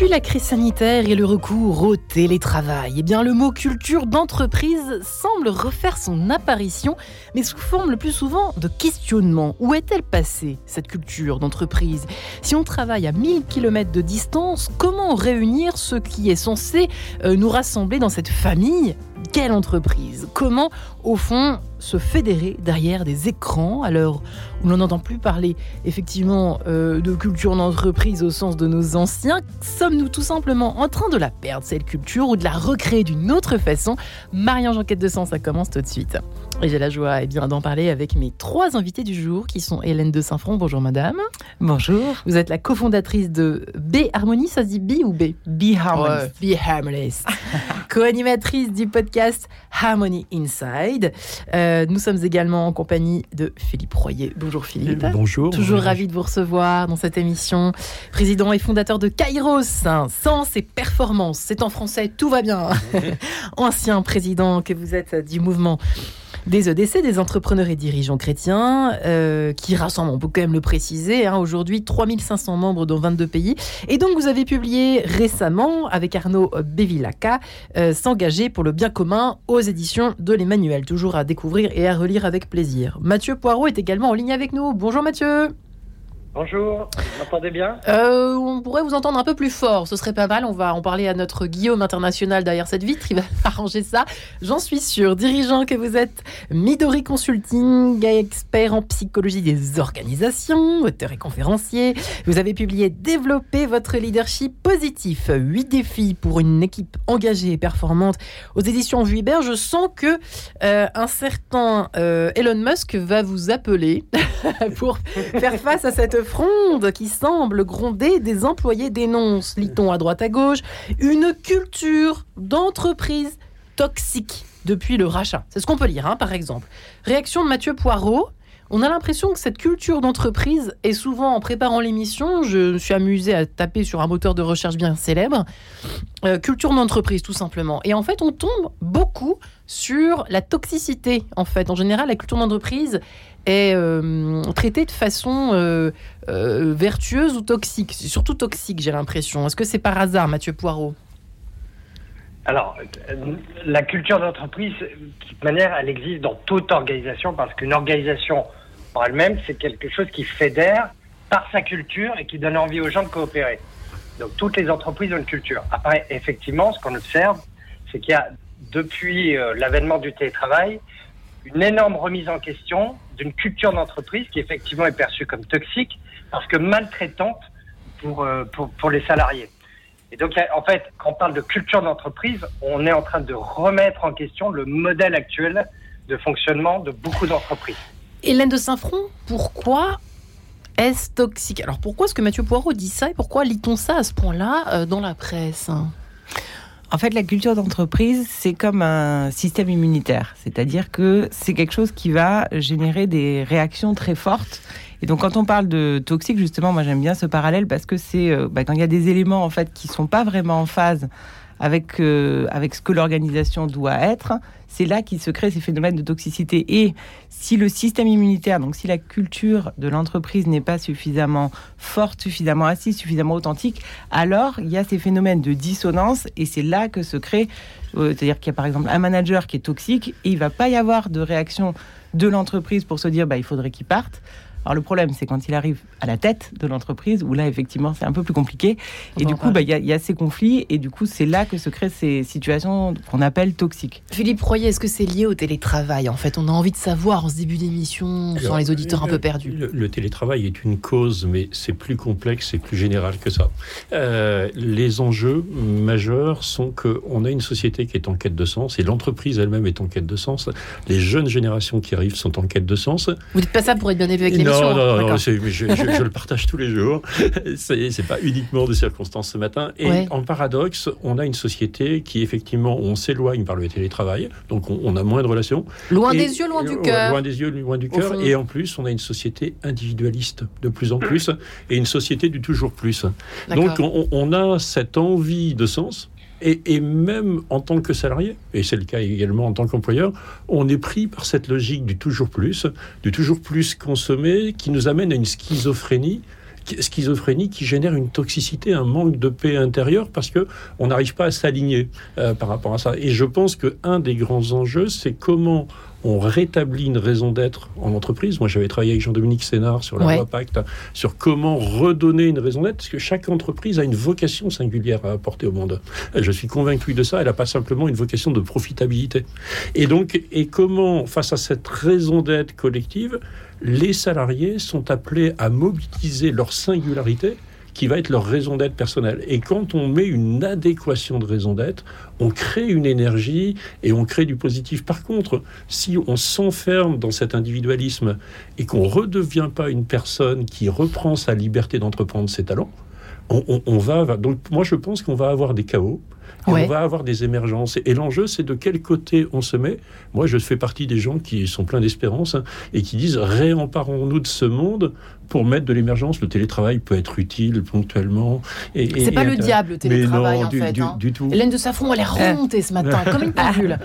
Depuis la crise sanitaire et le recours au télétravail, eh bien le mot culture d'entreprise semble refaire son apparition, mais sous forme le plus souvent de questionnement. Où est-elle passée, cette culture d'entreprise? Si on travaille à 1000 km de distance, comment réunir ce qui est censé euh, nous rassembler dans cette famille? Quelle entreprise? Comment, au fond, se fédérer derrière des écrans à l'heure où l'on n'entend plus parler effectivement euh, de culture d'entreprise au sens de nos anciens Sommes-nous tout simplement en train de la perdre, cette culture, ou de la recréer d'une autre façon? Marianne Enquête de Sens, ça commence tout de suite. Et j'ai la joie et eh bien, d'en parler avec mes trois invités du jour qui sont Hélène de Saint-Front. Bonjour madame. Bonjour. Vous êtes la cofondatrice de B Harmony, ça se dit B ou B? B Harmony. B Harmony. Co-animatrice du podcast Harmony Inside. Euh, nous sommes également en compagnie de Philippe Royer. Bonjour Philippe. Bonjour. Toujours ravi de vous recevoir dans cette émission. Président et fondateur de Kairos, hein, Sens et Performance. C'est en français, tout va bien. Ancien président que vous êtes du mouvement des EDC, des entrepreneurs et dirigeants chrétiens, euh, qui rassemblent, on peut quand même le préciser, hein, aujourd'hui 3500 membres dans 22 pays. Et donc vous avez publié récemment, avec Arnaud Bevilacca, euh, S'engager pour le bien commun aux éditions de l'Emmanuel, toujours à découvrir et à relire avec plaisir. Mathieu Poirot est également en ligne avec nous. Bonjour Mathieu. Bonjour, vous m'entendez bien? Euh, On pourrait vous entendre un peu plus fort, ce serait pas mal. On va en parler à notre Guillaume international derrière cette vitre, il va arranger ça. J'en suis sûr. Dirigeant que vous êtes, Midori Consulting, expert en psychologie des organisations, auteur et conférencier. Vous avez publié Développer votre leadership positif, 8 défis pour une équipe engagée et performante aux éditions Vuibert. Je sens que euh, un certain euh, Elon Musk va vous appeler pour faire face à cette fronde qui semble gronder des employés dénonce, lit-on à droite à gauche, une culture d'entreprise toxique depuis le rachat. C'est ce qu'on peut lire, hein, par exemple. Réaction de Mathieu Poirot. On a l'impression que cette culture d'entreprise est souvent, en préparant l'émission, je suis amusé à taper sur un moteur de recherche bien célèbre, euh, culture d'entreprise tout simplement. Et en fait, on tombe beaucoup sur la toxicité. En fait, en général, la culture d'entreprise est euh, traitée de façon euh, vertueuse ou toxique. C'est surtout toxique, j'ai l'impression. Est-ce que c'est par hasard, Mathieu Poirot? Alors, la culture d'entreprise, de toute manière, elle existe dans toute organisation parce qu'une organisation en elle-même, c'est quelque chose qui fédère par sa culture et qui donne envie aux gens de coopérer. Donc toutes les entreprises ont une culture. Après, effectivement, ce qu'on observe, c'est qu'il y a, depuis euh, l'avènement du télétravail, une énorme remise en question d'une culture d'entreprise qui effectivement est perçue comme toxique parce que maltraitante pour, euh, pour, les salariés. Et donc, en fait, quand on parle de culture d'entreprise, on est en train de remettre en question le modèle actuel de fonctionnement de beaucoup d'entreprises. Hélène de Saint-Front, pourquoi est-ce toxique? Alors pourquoi est-ce que Mathieu Poirot dit ça et pourquoi lit-on ça à ce point-là euh, dans la presse? En fait, la culture d'entreprise, c'est comme un système immunitaire. C'est-à-dire que c'est quelque chose qui va générer des réactions très fortes. Et donc, quand on parle de toxique, justement, moi j'aime bien ce parallèle parce que c'est euh, bah, quand il y a des éléments en fait qui sont pas vraiment en phase avec, euh, avec ce que l'organisation doit être, c'est là qu'il se crée ces phénomènes de toxicité. Et si le système immunitaire, donc si la culture de l'entreprise n'est pas suffisamment forte, suffisamment assise, suffisamment authentique, alors il y a ces phénomènes de dissonance et c'est là que se crée, euh, c'est-à-dire qu'il y a par exemple un manager qui est toxique et il va pas y avoir de réaction de l'entreprise pour se dire bah, il faudrait qu'il parte. Alors le problème, c'est quand il arrive à la tête de l'entreprise, où là, effectivement, c'est un peu plus compliqué. Et du coup, bah, il y, a ces conflits, et du coup, c'est là que se créent ces situations qu'on appelle toxiques. Philippe Royer, est-ce que c'est lié au télétravail En fait, on a envie de savoir en ce début d'émission, sans les auditeurs un peu perdus. Le, télétravail est une cause, mais c'est plus complexe et plus général que ça. Euh, les enjeux majeurs sont qu'on a une société qui est en quête de sens, et l'entreprise elle-même est en quête de sens. Les jeunes générations qui arrivent sont en quête de sens. Vous dites pas ça pour être bien élevé avec les non, non, non, je, je, le partage tous les jours. C'est pas uniquement de circonstances ce matin. Et en paradoxe, on a une société qui, effectivement, on s'éloigne par le télétravail, donc on, a moins de relations. Loin des yeux, loin du cœur. Loin des yeux, loin du cœur. Et en plus, on a une société individualiste de plus en plus et une société du toujours plus. Donc on, on a cette envie de sens et, même en tant que salarié, et c'est le cas également en tant qu'employeur, on est pris par cette logique du toujours plus, du toujours plus consommé, qui nous amène à une schizophrénie schizophrénie qui génère une toxicité, un manque de paix intérieure parce que on n'arrive pas à s'aligner euh, par rapport à ça. Et je pense que un des grands enjeux, c'est comment on rétablit une raison d'être en entreprise. Moi, j'avais travaillé avec Jean-Dominique Sénard sur la loi Pacte, sur comment redonner une raison d'être, parce que chaque entreprise a une vocation singulière à apporter au monde. Je suis convaincu de ça. Elle n'a pas simplement une vocation de profitabilité. Et donc, et comment, face à cette raison d'être collective, les salariés sont appelés à mobiliser leur singularité qui va être leur raison d'être personnelle. Et quand on met une adéquation de raison d'être, on crée une énergie et on crée du positif. Par contre, si on s'enferme dans cet individualisme et qu'on ne redevient pas une personne qui reprend sa liberté d'entreprendre ses talents, on, va, donc moi je pense qu'on va avoir des chaos. On va avoir des émergences. Et l'enjeu, c'est de quel côté on se met. Moi, je fais partie des gens qui sont pleins d'espérance hein, et qui disent réemparons-nous de ce monde pour mettre de l'émergence. Le télétravail peut être utile ponctuellement. Et, c'est pas le diable, le télétravail, en fait. Hein. Du, tout. Hélène de Safron, elle est remontée ce matin, comme une pendule.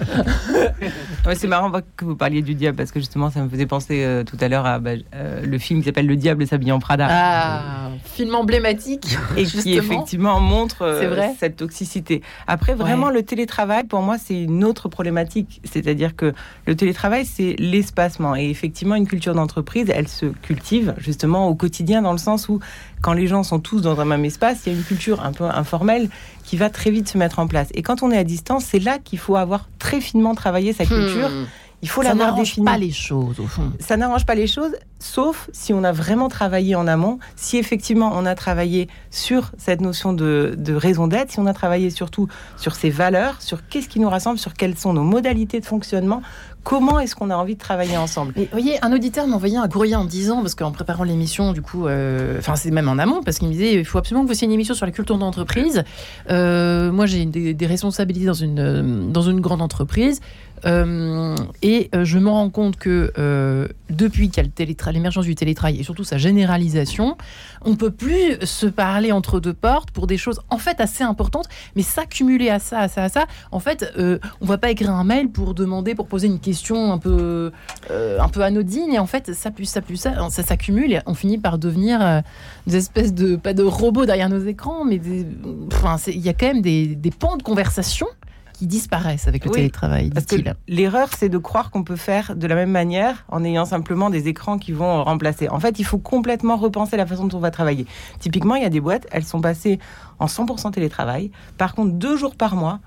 c'est marrant que vous parliez du diable, parce que justement, ça me faisait penser euh, tout à l'heure à bah, euh, le film qui s'appelle Le diable s'habille en Prada. Ah, film emblématique. Et qui effectivement montre euh, cette toxicité. Après, vraiment, le télétravail, pour moi, c'est une autre problématique. C'est-à-dire que le télétravail, c'est l'espacement. Et effectivement, une culture d'entreprise, elle se cultive justement au quotidien, dans le sens où, quand les gens sont tous dans un même espace, il y a une culture un peu informelle qui va très vite se mettre en place. Et quand on est à distance, c'est là qu'il faut avoir très finement travaillé sa culture. Hmm. Il faut l'avoir défini. Ça n'arrange pas les choses, au fond. Ça n'arrange pas les choses, sauf si on a vraiment travaillé en amont, si effectivement on a travaillé sur cette notion de, raison d'être, si on a travaillé surtout sur ses valeurs, sur qu'est-ce qui nous rassemble, sur quelles sont nos modalités de fonctionnement, comment est-ce qu'on a envie de travailler ensemble Vous voyez, un auditeur m'a envoyé un courrier en disant, parce qu'en préparant l'émission, du coup, euh, enfin c'est même en amont, parce qu'il me disait, il faut absolument que vous fassiez une émission sur la culture d'entreprise. Euh, moi, j'ai des, des, responsabilités dans une, dans une grande entreprise. Euh, et euh, je me rends compte que euh, depuis qu'il y a l'émergence du télétravail et surtout sa généralisation, on ne peut plus se parler entre deux portes pour des choses en fait assez importantes, mais s'accumuler à ça, à ça, à ça. En fait, on va pas écrire un mail pour demander, pour poser une question un peu, un peu anodine, et en fait, ça plus ça plus ça, ça s'accumule et on finit par devenir des espèces de pas de robots derrière nos écrans, mais il y a quand même des pans de conversation qui disparaissent avec le télétravail. Parce que l'erreur, c'est de croire qu'on peut faire de la même manière en ayant simplement des écrans qui vont remplacer. En fait, il faut complètement repenser la façon dont on va travailler. Typiquement, il y a des boîtes, elles sont passées en 100% télétravail. Par contre, deux jours par mois,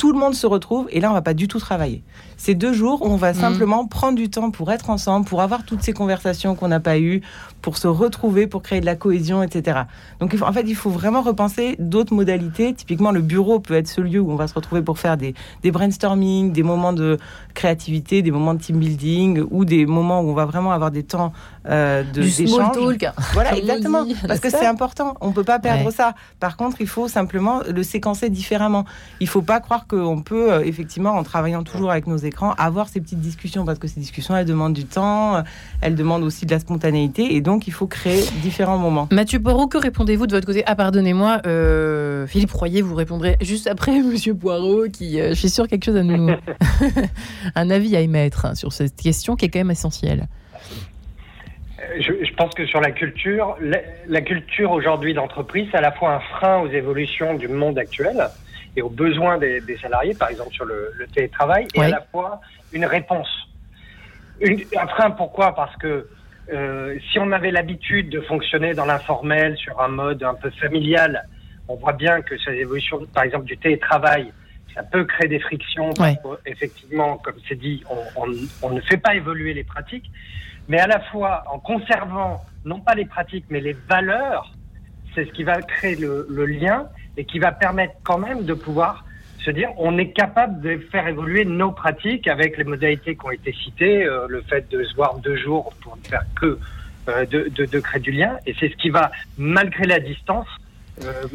tout le monde se retrouve et là, on va pas du tout travailler. C'est deux jours où on va mmh. simplement prendre du temps pour être ensemble, pour avoir toutes ces conversations qu'on n'a pas eues, pour se retrouver, pour créer de la cohésion, etc. Donc, en fait, il faut vraiment repenser d'autres modalités. Typiquement, le bureau peut être ce lieu où on va se retrouver pour faire des, des brainstorming, des moments de créativité, des moments de team building ou des moments où on va vraiment avoir des temps euh, de du small talk. Voilà, exactement. parce que c'est important. On peut pas perdre ça. Par contre, il faut simplement le séquencer différemment. Il faut pas croire qu'on peut, euh, effectivement, en travaillant toujours avec nos écrans, avoir ces petites discussions parce que ces discussions, elles demandent du temps, elles demandent aussi de la spontanéité et donc il faut créer différents moments. Mathieu Poirot, que répondez-vous de votre côté? Ah, pardonnez-moi, euh, Philippe Royer, vous répondrez juste après Monsieur Poirot, qui, je suis sûr, quelque chose à nous, un avis à émettre sur cette question qui est quand même essentielle. Je, pense que sur la culture, la, culture aujourd'hui d'entreprise, c'est à la fois un frein aux évolutions du monde actuel et aux besoins des, salariés, par exemple sur le, télétravail, et à la fois une réponse. un frein, pourquoi? Parce que euh, si on avait l'habitude de fonctionner dans l'informel, sur un mode un peu familial, on voit bien que ces évolutions, par exemple du télétravail, ça peut créer des frictions. effectivement, comme c'est dit, on, ne fait pas évoluer les pratiques, mais à la fois en conservant non pas les pratiques, mais les valeurs, c'est ce qui va créer le, lien et qui va permettre quand même de pouvoir se dire on est capable de faire évoluer nos pratiques avec les modalités qui ont été citées, euh, le fait de se voir deux jours pour ne faire que euh, de, créer du lien. Et c'est ce qui va, malgré la distance, euh,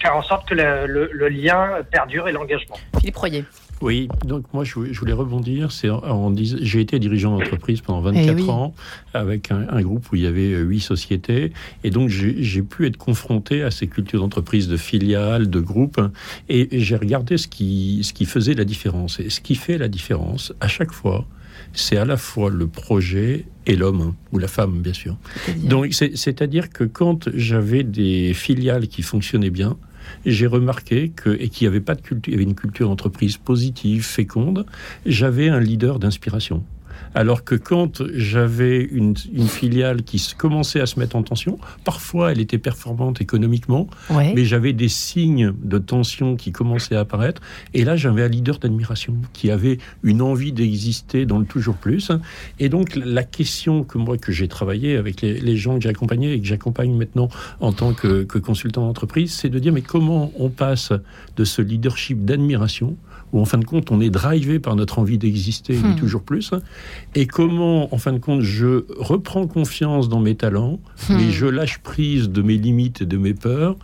faire en sorte que le, lien perdure et l'engagement. Philippe Royer. Oui, donc moi je voulais rebondir. C'est j'ai été dirigeant d'entreprise pendant 24 eh ans avec un, groupe où il y avait huit sociétés et donc j'ai pu être confronté à ces cultures d'entreprise, de filiales, de groupes et, j'ai regardé ce qui, ce qui faisait la différence. Et ce qui fait la différence à chaque fois, c'est à la fois le projet et l'homme, ou la femme, bien sûr. Donc, c'est-à-dire que quand j'avais des filiales qui fonctionnaient bien, j'ai remarqué que, et qui avait pas de culture, il y avait une culture d'entreprise positive, féconde, j'avais un leader d'inspiration. Alors que quand j'avais une, filiale qui commençait à se mettre en tension, parfois elle était performante économiquement, mais j'avais des signes de tension qui commençaient à apparaître. Et là, j'avais un leader d'admiration qui avait une envie d'exister dans le toujours plus. Et donc, la question que moi, que j'ai travaillé avec les, gens que j'ai accompagnés et que j'accompagne maintenant en tant que, que consultant d'entreprise, c'est de dire, mais comment on passe de ce leadership d'admiration où en fin de compte on est drivé par notre envie d'exister hmm. toujours plus, et comment en fin de compte je reprends confiance dans mes talents, hmm. et je lâche prise de mes limites et de mes peurs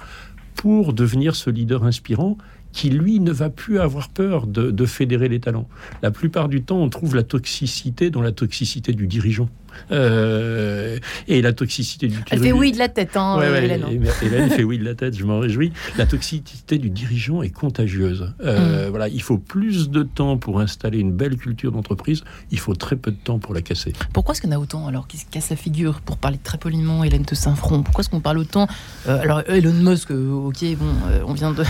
pour devenir ce leader inspirant qui, lui, ne va plus avoir peur de, de, fédérer les talents. La plupart du temps, on trouve la toxicité dans la toxicité du dirigeant. Euh, et la toxicité du Elle fait oui de la tête, hein, Hélène. Hélène fait oui de la tête, je m'en réjouis. La toxicité du dirigeant est contagieuse. Euh, mm. Voilà, il faut plus de temps pour installer une belle culture d'entreprise. Il faut très peu de temps pour la casser. Pourquoi est-ce en a autant alors qui se casse la figure pour parler très poliment Hélène de Saint-Front Pourquoi est-ce qu'on parle autant? Euh, Alors Elon Musk, ok, bon, on vient de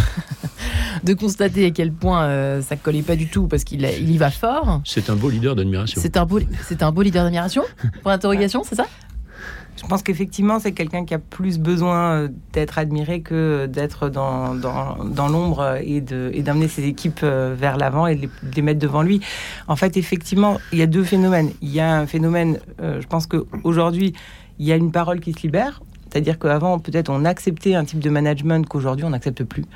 de constater à quel point ça collait pas du tout parce qu'il il y va fort. C'est un beau leader d'admiration. C'est un beau, c'est un beau leader d'admiration. Pour interrogation, c'est ça? Je pense qu'effectivement, c'est quelqu'un qui a plus besoin euh, d'être admiré que d'être dans, dans, l'ombre et d'amener ses équipes euh, vers l'avant et de les, mettre devant lui. En fait, effectivement, il y a deux phénomènes. Il y a un phénomène, euh, je pense qu'aujourd'hui, il y a une parole qui se libère. C'est-à-dire qu'avant, peut-être, on acceptait un type de management qu'aujourd'hui, on n'accepte plus.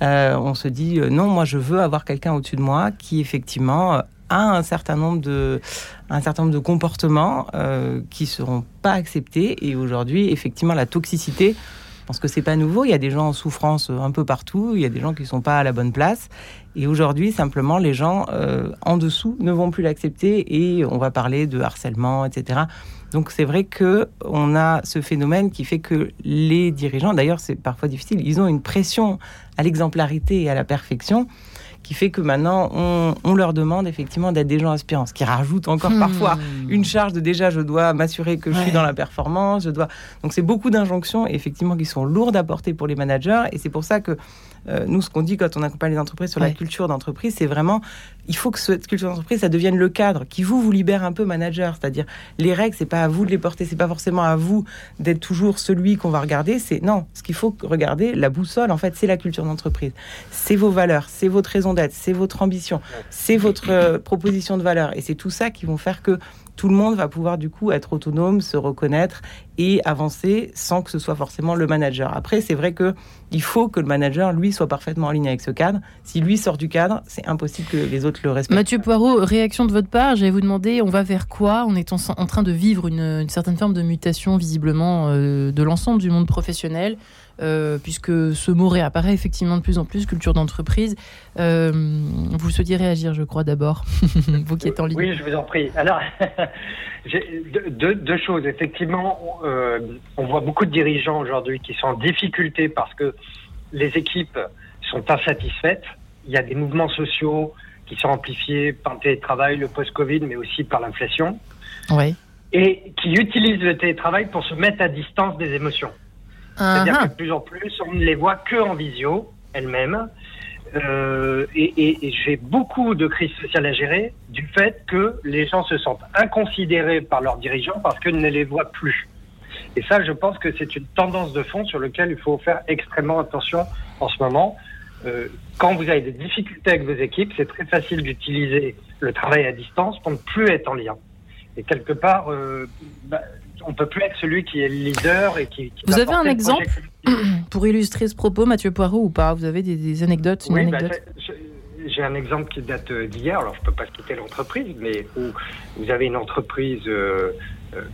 on se dit, non, moi, je veux avoir quelqu'un au-dessus de moi qui, effectivement, a un certain nombre de, un certain nombre de comportements euh, qui seront pas acceptés. Et aujourd'hui, effectivement, la toxicité, je pense que c'est pas nouveau. Il y a des gens en souffrance un peu partout. Il y a des gens qui sont pas à la bonne place. Et aujourd'hui, simplement, les gens euh, en dessous ne vont plus l'accepter et on va parler de harcèlement, etc. Donc c'est vrai que on a ce phénomène qui fait que les dirigeants, d'ailleurs c'est parfois difficile, ils ont une pression à l'exemplarité et à la perfection qui fait que maintenant, on, leur demande effectivement d'être des gens inspirants, ce qui rajoute encore hmm. parfois une charge de déjà, je dois m'assurer que je suis dans la performance, je dois... Donc c'est beaucoup d'injonctions, effectivement, qui sont lourdes à porter pour les managers, et c'est pour ça que euh, nous, ce qu'on dit quand on accompagne les entreprises sur la culture d'entreprise, c'est vraiment, il faut que cette culture d'entreprise, ça devienne le cadre qui vous vous libère un peu manager. C'est-à-dire, les règles, c'est pas à vous de les porter, c'est pas forcément à vous d'être toujours celui qu'on va regarder. C'est non, ce qu'il faut regarder, la boussole, en fait, c'est la culture d'entreprise. C'est vos valeurs, c'est votre raison d'être, c'est votre ambition, c'est votre euh, proposition de valeur, et c'est tout ça qui vont faire que tout le monde va pouvoir du coup être autonome, se reconnaître et avancer sans que ce soit forcément le manager. Après, c'est vrai que il faut que le manager, lui, soit parfaitement aligné avec ce cadre. Si lui sort du cadre, c'est impossible que les autres le respectent. Mathieu Poirot, réaction de votre part, j'allais vous demander, on va vers quoi? On est en, train de vivre une, certaine forme de mutation, visiblement, euh, de l'ensemble du monde professionnel. Euh, puisque ce mot réapparaît effectivement de plus en plus, culture d'entreprise. Euh, vous souhaitiez réagir, je crois, d'abord, vous qui êtes en ligne. Oui, je vous en prie. Alors, deux, deux, choses. Effectivement, euh, on voit beaucoup de dirigeants aujourd'hui qui sont en difficulté parce que les équipes sont insatisfaites. Il y a des mouvements sociaux qui sont amplifiés par le télétravail, le post-Covid, mais aussi par l'inflation. Oui. Et qui utilisent le télétravail pour se mettre à distance des émotions. C'est-à-dire que de plus en plus, on ne les voit que en visio, elles-mêmes. Euh, et, j'ai beaucoup de crises sociales à gérer du fait que les gens se sentent inconsidérés par leurs dirigeants parce qu'ils ne les voient plus. Et ça, je pense que c'est une tendance de fond sur laquelle il faut faire extrêmement attention en ce moment. Euh, quand vous avez des difficultés avec vos équipes, c'est très facile d'utiliser le travail à distance pour ne plus être en lien. Et quelque part, euh, bah, on peut plus être celui qui est le leader et qui. Vous avez un exemple pour illustrer ce propos, Mathieu Poirot, ou pas? Vous avez des, anecdotes Oui, bah, j'ai un exemple qui date d'hier. Alors, je peux pas citer l'entreprise, mais où vous avez une entreprise euh, euh,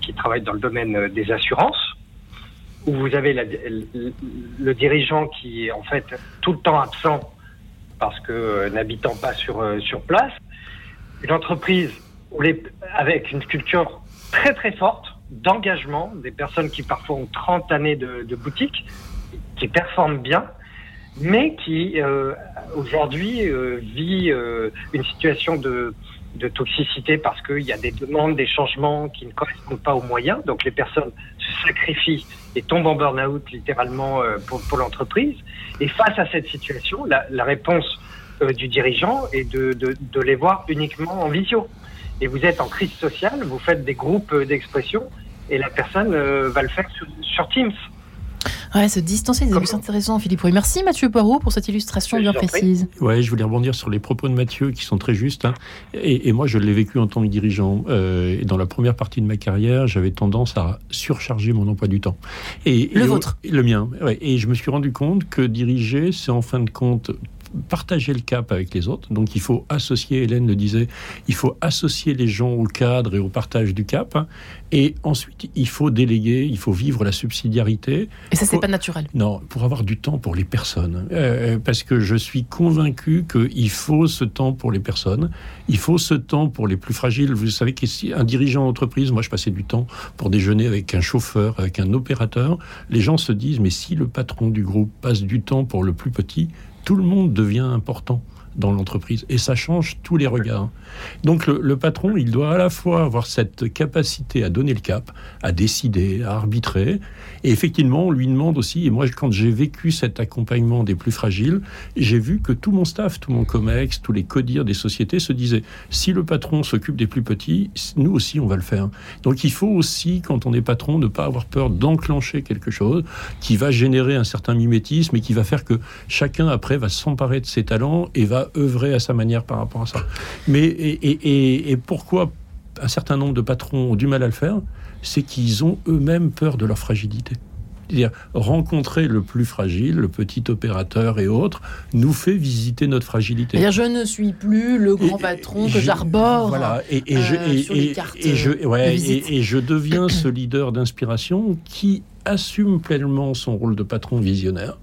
qui travaille dans le domaine euh, des assurances, où vous avez le, dirigeant qui est en fait tout le temps absent parce que n'habitant pas sur sur place. Une entreprise avec une culture très très forte d'engagement, des personnes qui parfois ont 30 années de, boutique, qui performent bien, mais qui euh, aujourd'hui euh, vit euh, une situation de, de toxicité parce qu'il y a des demandes, des changements qui ne correspondent pas aux moyens. Donc les personnes se sacrifient et tombent en burn-out littéralement euh, pour, pour l'entreprise. Et face à cette situation, la, la réponse euh, du dirigeant est de, de, de, les voir uniquement en visio. Et vous êtes en crise sociale, vous faites des groupes d'expression et la personne euh, va le faire sur Teams. Ouais, se distancer des abus intéressants, Philippe Rouy. Merci Mathieu Poirot pour cette illustration bien précise. Ouais, je voulais rebondir sur les propos de Mathieu qui sont très justes. Hein. Et, et, moi, je l'ai vécu en tant que dirigeant. Euh, et dans la première partie de ma carrière, j'avais tendance à surcharger mon emploi du temps. Et, le vôtre Le mien. Ouais. Et je me suis rendu compte que diriger, c'est en fin de compte partager le cap avec les autres. Donc il faut associer, Hélène le disait, il faut associer les gens au cadre et au partage du cap. Et ensuite, il faut déléguer, il faut vivre la subsidiarité. Et ça, c'est pas naturel. Non, pour avoir du temps pour les personnes. Euh, parce que je suis convaincu qu'il faut ce temps pour les personnes. Il faut ce temps pour les plus fragiles. Vous savez qu'un dirigeant d'entreprise, moi, je passais du temps pour déjeuner avec un chauffeur, avec un opérateur. Les gens se disent, mais si le patron du groupe passe du temps pour le plus petit, tout le monde devient important dans l'entreprise et ça change tous les regards. Donc le, patron, il doit à la fois avoir cette capacité à donner le cap, à décider, à arbitrer. Et effectivement, on lui demande aussi, et moi quand j'ai vécu cet accompagnement des plus fragiles, j'ai vu que tout mon staff, tout mon COMEX, tous les CODIR des sociétés se disaient, si le patron s'occupe des plus petits, nous aussi on va le faire. Donc il faut aussi, quand on est patron, ne pas avoir peur d'enclencher quelque chose qui va générer un certain mimétisme et qui va faire que chacun après va s'emparer de ses talents et va œuvrer à sa manière par rapport à ça. Mais et, et, et, pourquoi un certain nombre de patrons ont du mal à le faire C'est qu'ils ont eux-mêmes peur de leur fragilité. C'est-à-dire rencontrer le plus fragile, le petit opérateur et autres, nous fait visiter notre fragilité. C'est-à-dire je ne suis plus le grand et, patron que j'arbore. Voilà, et, et, euh, je, et, et, je, ouais, et, je deviens ce leader d'inspiration qui assume pleinement son rôle de patron visionnaire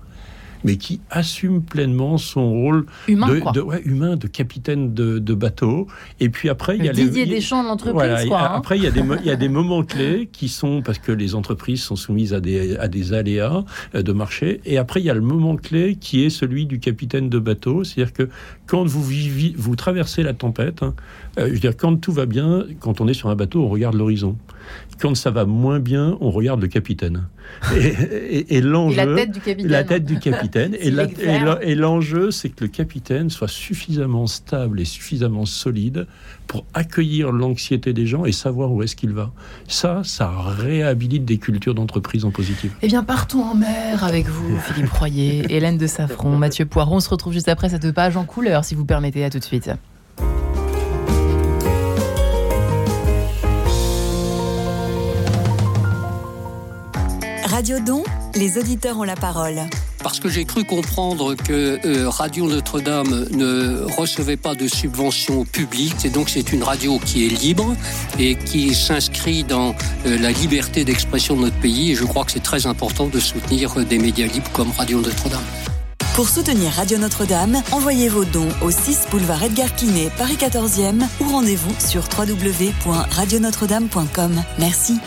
mais qui assume pleinement son rôle humain, de, de, ouais, humain, de capitaine de, de, bateau. Et puis après, il y a Didier les Deschamps de l'entreprise. Voilà, hein. Après, il y, a des, il y a des moments clés qui sont parce que les entreprises sont soumises à des, à des aléas de marché. Et après, il y a le moment clé qui est celui du capitaine de bateau, c'est-à-dire que quand vous vivez, vous traversez la tempête, hein, euh, je veux dire, quand tout va bien, quand on est sur un bateau, on regarde l'horizon. Quand ça va moins bien, on regarde le capitaine. Et, et, et l'enjeu, la tête du capitaine. La tête du capitaine. et l'enjeu, c'est que le capitaine soit suffisamment stable et suffisamment solide pour accueillir l'anxiété des gens et savoir où est-ce qu'il va. Ça, ça réhabilite des cultures d'entreprise en positif. Eh bien, partons en mer avec vous, Philippe Royer, Hélène de Safron, Mathieu Poiron. On se retrouve juste après cette page en couleur, si vous permettez. À tout de suite. Radio Don, les auditeurs ont la parole. Parce que j'ai cru comprendre que euh, Radio Notre-Dame ne recevait pas de subventions publiques, et donc c'est une radio qui est libre et qui s'inscrit dans euh, la liberté d'expression de notre pays. Et je crois que c'est très important de soutenir euh, des médias libres comme Radio Notre-Dame. Pour soutenir Radio Notre-Dame, envoyez vos dons au 6 boulevard Edgar Quinet, Paris 14e ou rendez-vous sur www.radionotre-dame.com. Merci.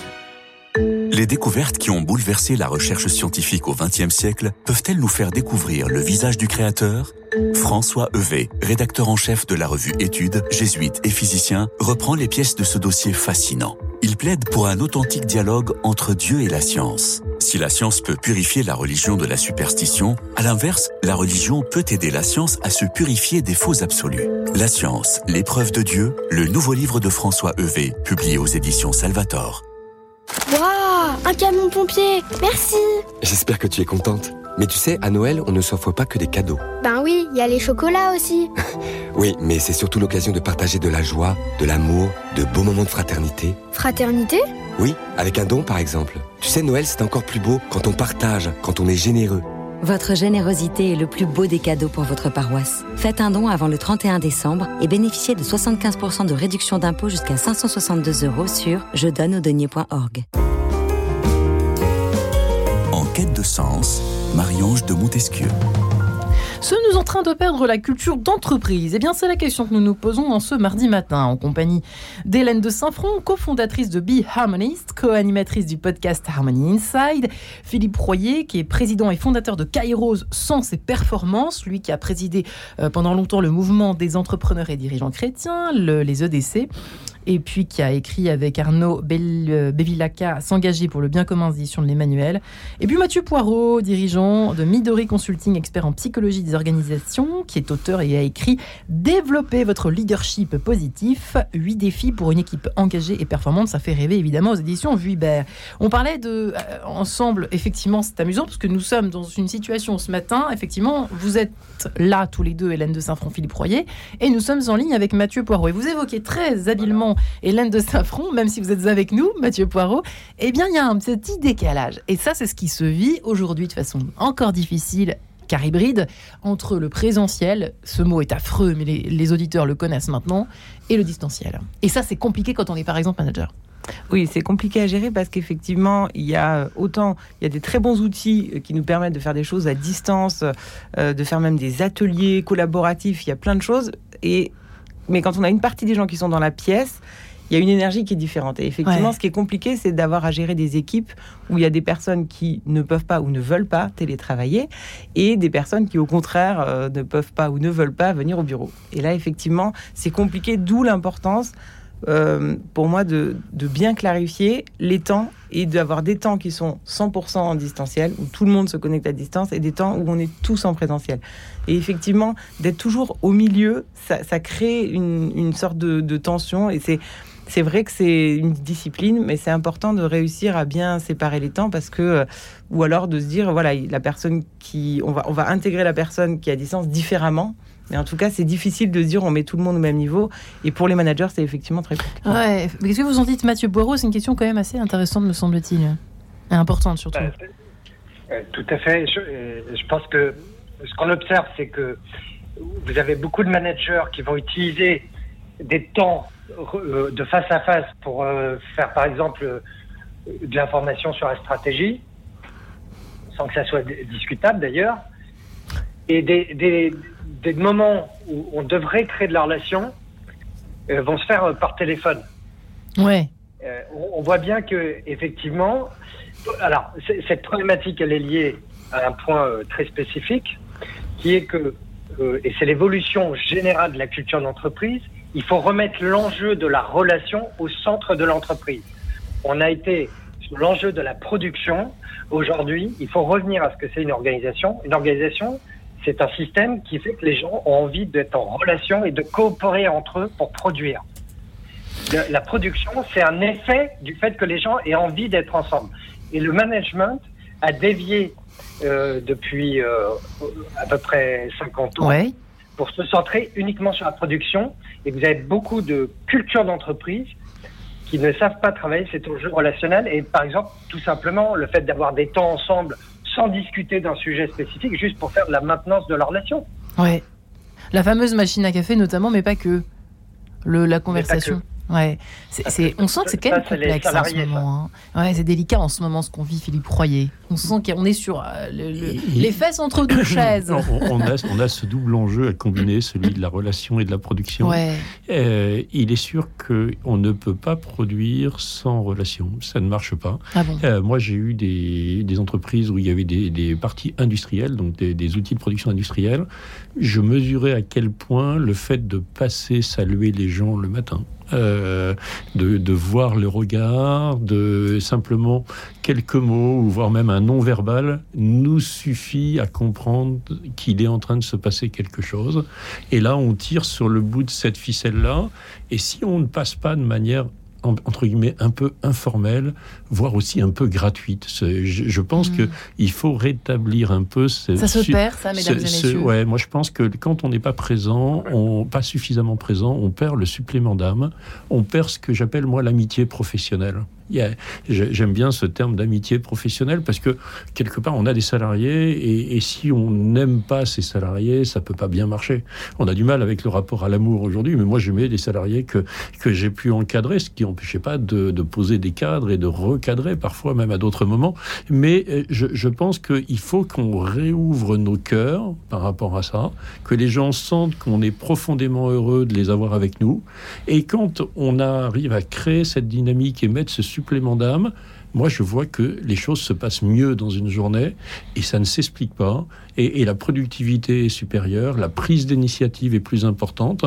Les découvertes qui ont bouleversé la recherche scientifique au XXe siècle peuvent-elles nous faire découvrir le visage du créateur? François Evé, rédacteur en chef de la revue Études, jésuite et physicien, reprend les pièces de ce dossier fascinant. Il plaide pour un authentique dialogue entre Dieu et la science. Si la science peut purifier la religion de la superstition, à l'inverse, la religion peut aider la science à se purifier des faux absolus. La science, l'épreuve de Dieu, le nouveau livre de François Evé, publié aux éditions Salvator. Un camion pompier Merci J'espère que tu es contente. Mais tu sais, à Noël, on ne s'offre pas que des cadeaux. Ben oui, il y a les chocolats aussi. oui, mais c'est surtout l'occasion de partager de la joie, de l'amour, de beaux moments de fraternité. Fraternité? Oui, avec un don par exemple. Tu sais, Noël, c'est encore plus beau quand on partage, quand on est généreux. Votre générosité est le plus beau des cadeaux pour votre paroisse. Faites un don avant le 31 décembre et bénéficiez de 75% de réduction d'impôt jusqu'à 562 euros sur je donne au quête de sens, Marie-Ange de Montesquieu. Sommes-nous en train de perdre la culture d'entreprise. Eh bien, c'est la question que nous nous posons dans ce mardi matin, en compagnie d'Hélène de Saint-Front, cofondatrice de Be Harmonist, co-animatrice du podcast Harmony Inside, Philippe Royer, qui est président et fondateur de Kairos Sens et Performance, lui qui a présidé euh, pendant longtemps le mouvement des entrepreneurs et dirigeants chrétiens, les EDC, et puis qui a écrit avec Arnaud euh, Bevilacca S'engager pour le bien commun édition de l'Emmanuel. Et puis Mathieu Poirot, dirigeant de Midori Consulting, expert en psychologie des organisations, qui est auteur et a écrit Développer votre leadership positif, 8 défis pour une équipe engagée et performante. Ça fait rêver évidemment aux éditions Vuibert. On parlait de euh, ensemble, effectivement, c'est amusant parce que nous sommes dans une situation ce matin, effectivement, vous êtes là tous les deux, Hélène de Saint-Front, Philippe Royer, et nous sommes en ligne avec Mathieu Poirot. Et vous évoquez très habilement Hélène de Safron, même si vous êtes avec nous, Mathieu Poirot, eh bien, il y a un petit décalage. Et ça, c'est ce qui se vit aujourd'hui de façon encore difficile car hybride, entre le présentiel, ce mot est affreux, mais les, auditeurs le connaissent maintenant, et le distanciel. Et ça, c'est compliqué quand on est par exemple manager. Oui, c'est compliqué à gérer parce qu'effectivement, il y a autant, il y a des très bons outils qui nous permettent de faire des choses à distance, euh, de faire même des ateliers collaboratifs, il y a plein de choses. Et mais quand on a une partie des gens qui sont dans la pièce, il y a une énergie qui est différente. Et effectivement, ce qui est compliqué, c'est d'avoir à gérer des équipes où il y a des personnes qui ne peuvent pas ou ne veulent pas télétravailler et des personnes qui, au contraire, euh, ne peuvent pas ou ne veulent pas venir au bureau. Et là, effectivement, c'est compliqué, d'où l'importance euh, pour moi de, bien clarifier les temps et d'avoir des temps qui sont 100% en distanciel, où tout le monde se connecte à distance, et des temps où on est tous en présentiel. Et effectivement, d'être toujours au milieu, ça, crée une, sorte de, tension, et c'est... Vrai que c'est une discipline, mais c'est important de réussir à bien séparer les temps parce que, euh, ou alors de se dire, voilà, la personne qui, on va, on va intégrer la personne qui a distance différemment mais en tout cas, c'est difficile de dire on met tout le monde au même niveau. Et pour les managers, c'est effectivement très compliqué. Ouais. Qu'est-ce que vous en dites, Mathieu Boireau? C'est une question quand même assez intéressante, me semble-t-il. Et importante surtout. Euh, tout à fait. Je, je pense que ce qu'on observe, c'est que vous avez beaucoup de managers qui vont utiliser des temps euh, de face à face pour euh, faire, par exemple, de l'information sur la stratégie, sans que ça soit discutable d'ailleurs. Et des, des, des moments où on devrait créer de la relation euh, vont se faire euh, par téléphone. Ouais. Euh, on, voit bien que effectivement, alors cette problématique elle est liée à un point très spécifique, qui est que et c'est l'évolution générale de la culture d'entreprise. Il faut remettre l'enjeu de la relation au centre de l'entreprise. On a été sur l'enjeu de la production. Aujourd'hui, il faut revenir à ce que c'est une organisation. Une organisation, c'est un système qui fait que les gens ont envie d'être en relation et de coopérer entre eux pour produire. La production, c'est un effet du fait que les gens aient envie d'être ensemble. Et le management a dévié euh, depuis euh, à peu près 50 ans pour se centrer uniquement sur la production. Et vous avez beaucoup de cultures d'entreprise qui ne savent pas travailler cet enjeu relationnel. Et par exemple, tout simplement, le fait d'avoir des temps ensemble sans discuter d'un sujet spécifique, juste pour faire de la maintenance de la relation. Ouais. La fameuse machine à café notamment, mais pas que. Le, la conversation. Ouais, c'est, on sent que c'est quand même complexe en ce moment. Hein. Ouais, c'est délicat en ce moment ce qu'on vit, Philippe Royer. On sent qu'on est sur euh, les fesses entre deux chaises. on, a, on, a, ce double enjeu à combiner, celui de la relation et de la production. Ouais. Euh, il est sûr qu'on ne peut pas produire sans relation. Ça ne marche pas. Ah bon euh, moi, j'ai eu des, des, entreprises où il y avait des, des parties industrielles, donc des, des, outils de production industrielle. Je mesurais à quel point le fait de passer saluer les gens le matin, euh, de, voir le regard, de simplement quelques mots, ou voire même un non-verbal, nous suffit à comprendre qu'il est en train de se passer quelque chose. Et là, on tire sur le bout de cette ficelle-là. Et si on ne passe pas de manière entre guillemets un peu informelle, voire aussi un peu gratuite. Je, pense qu'il hmm. que il faut rétablir un peu. Ce, ça se perd, ça, mesdames et messieurs. ouais, moi je pense que quand on n'est pas présent, on pas suffisamment présent, on perd le supplément d'âme, on perd ce que j'appelle moi l'amitié professionnelle. J'aime bien ce terme d'amitié professionnelle parce que quelque part on a des salariés et, si on n'aime pas ces salariés, ça peut pas bien marcher. On a du mal avec le rapport à l'amour aujourd'hui, mais moi j'aimais des salariés que que j'ai pu encadrer, ce qui n'empêchait pas de, poser des cadres et de recadrer parfois même à d'autres moments. Mais euh, je, je pense qu'il faut qu'on réouvre nos cœurs par rapport à ça, que les gens sentent qu'on est profondément heureux de les avoir avec nous. Et quand on arrive à créer cette dynamique et mettre ce supplément d'âme, moi, je vois que les choses se passent mieux dans une journée et ça ne s'explique pas. Et, la productivité est supérieure, la prise d'initiative est plus importante.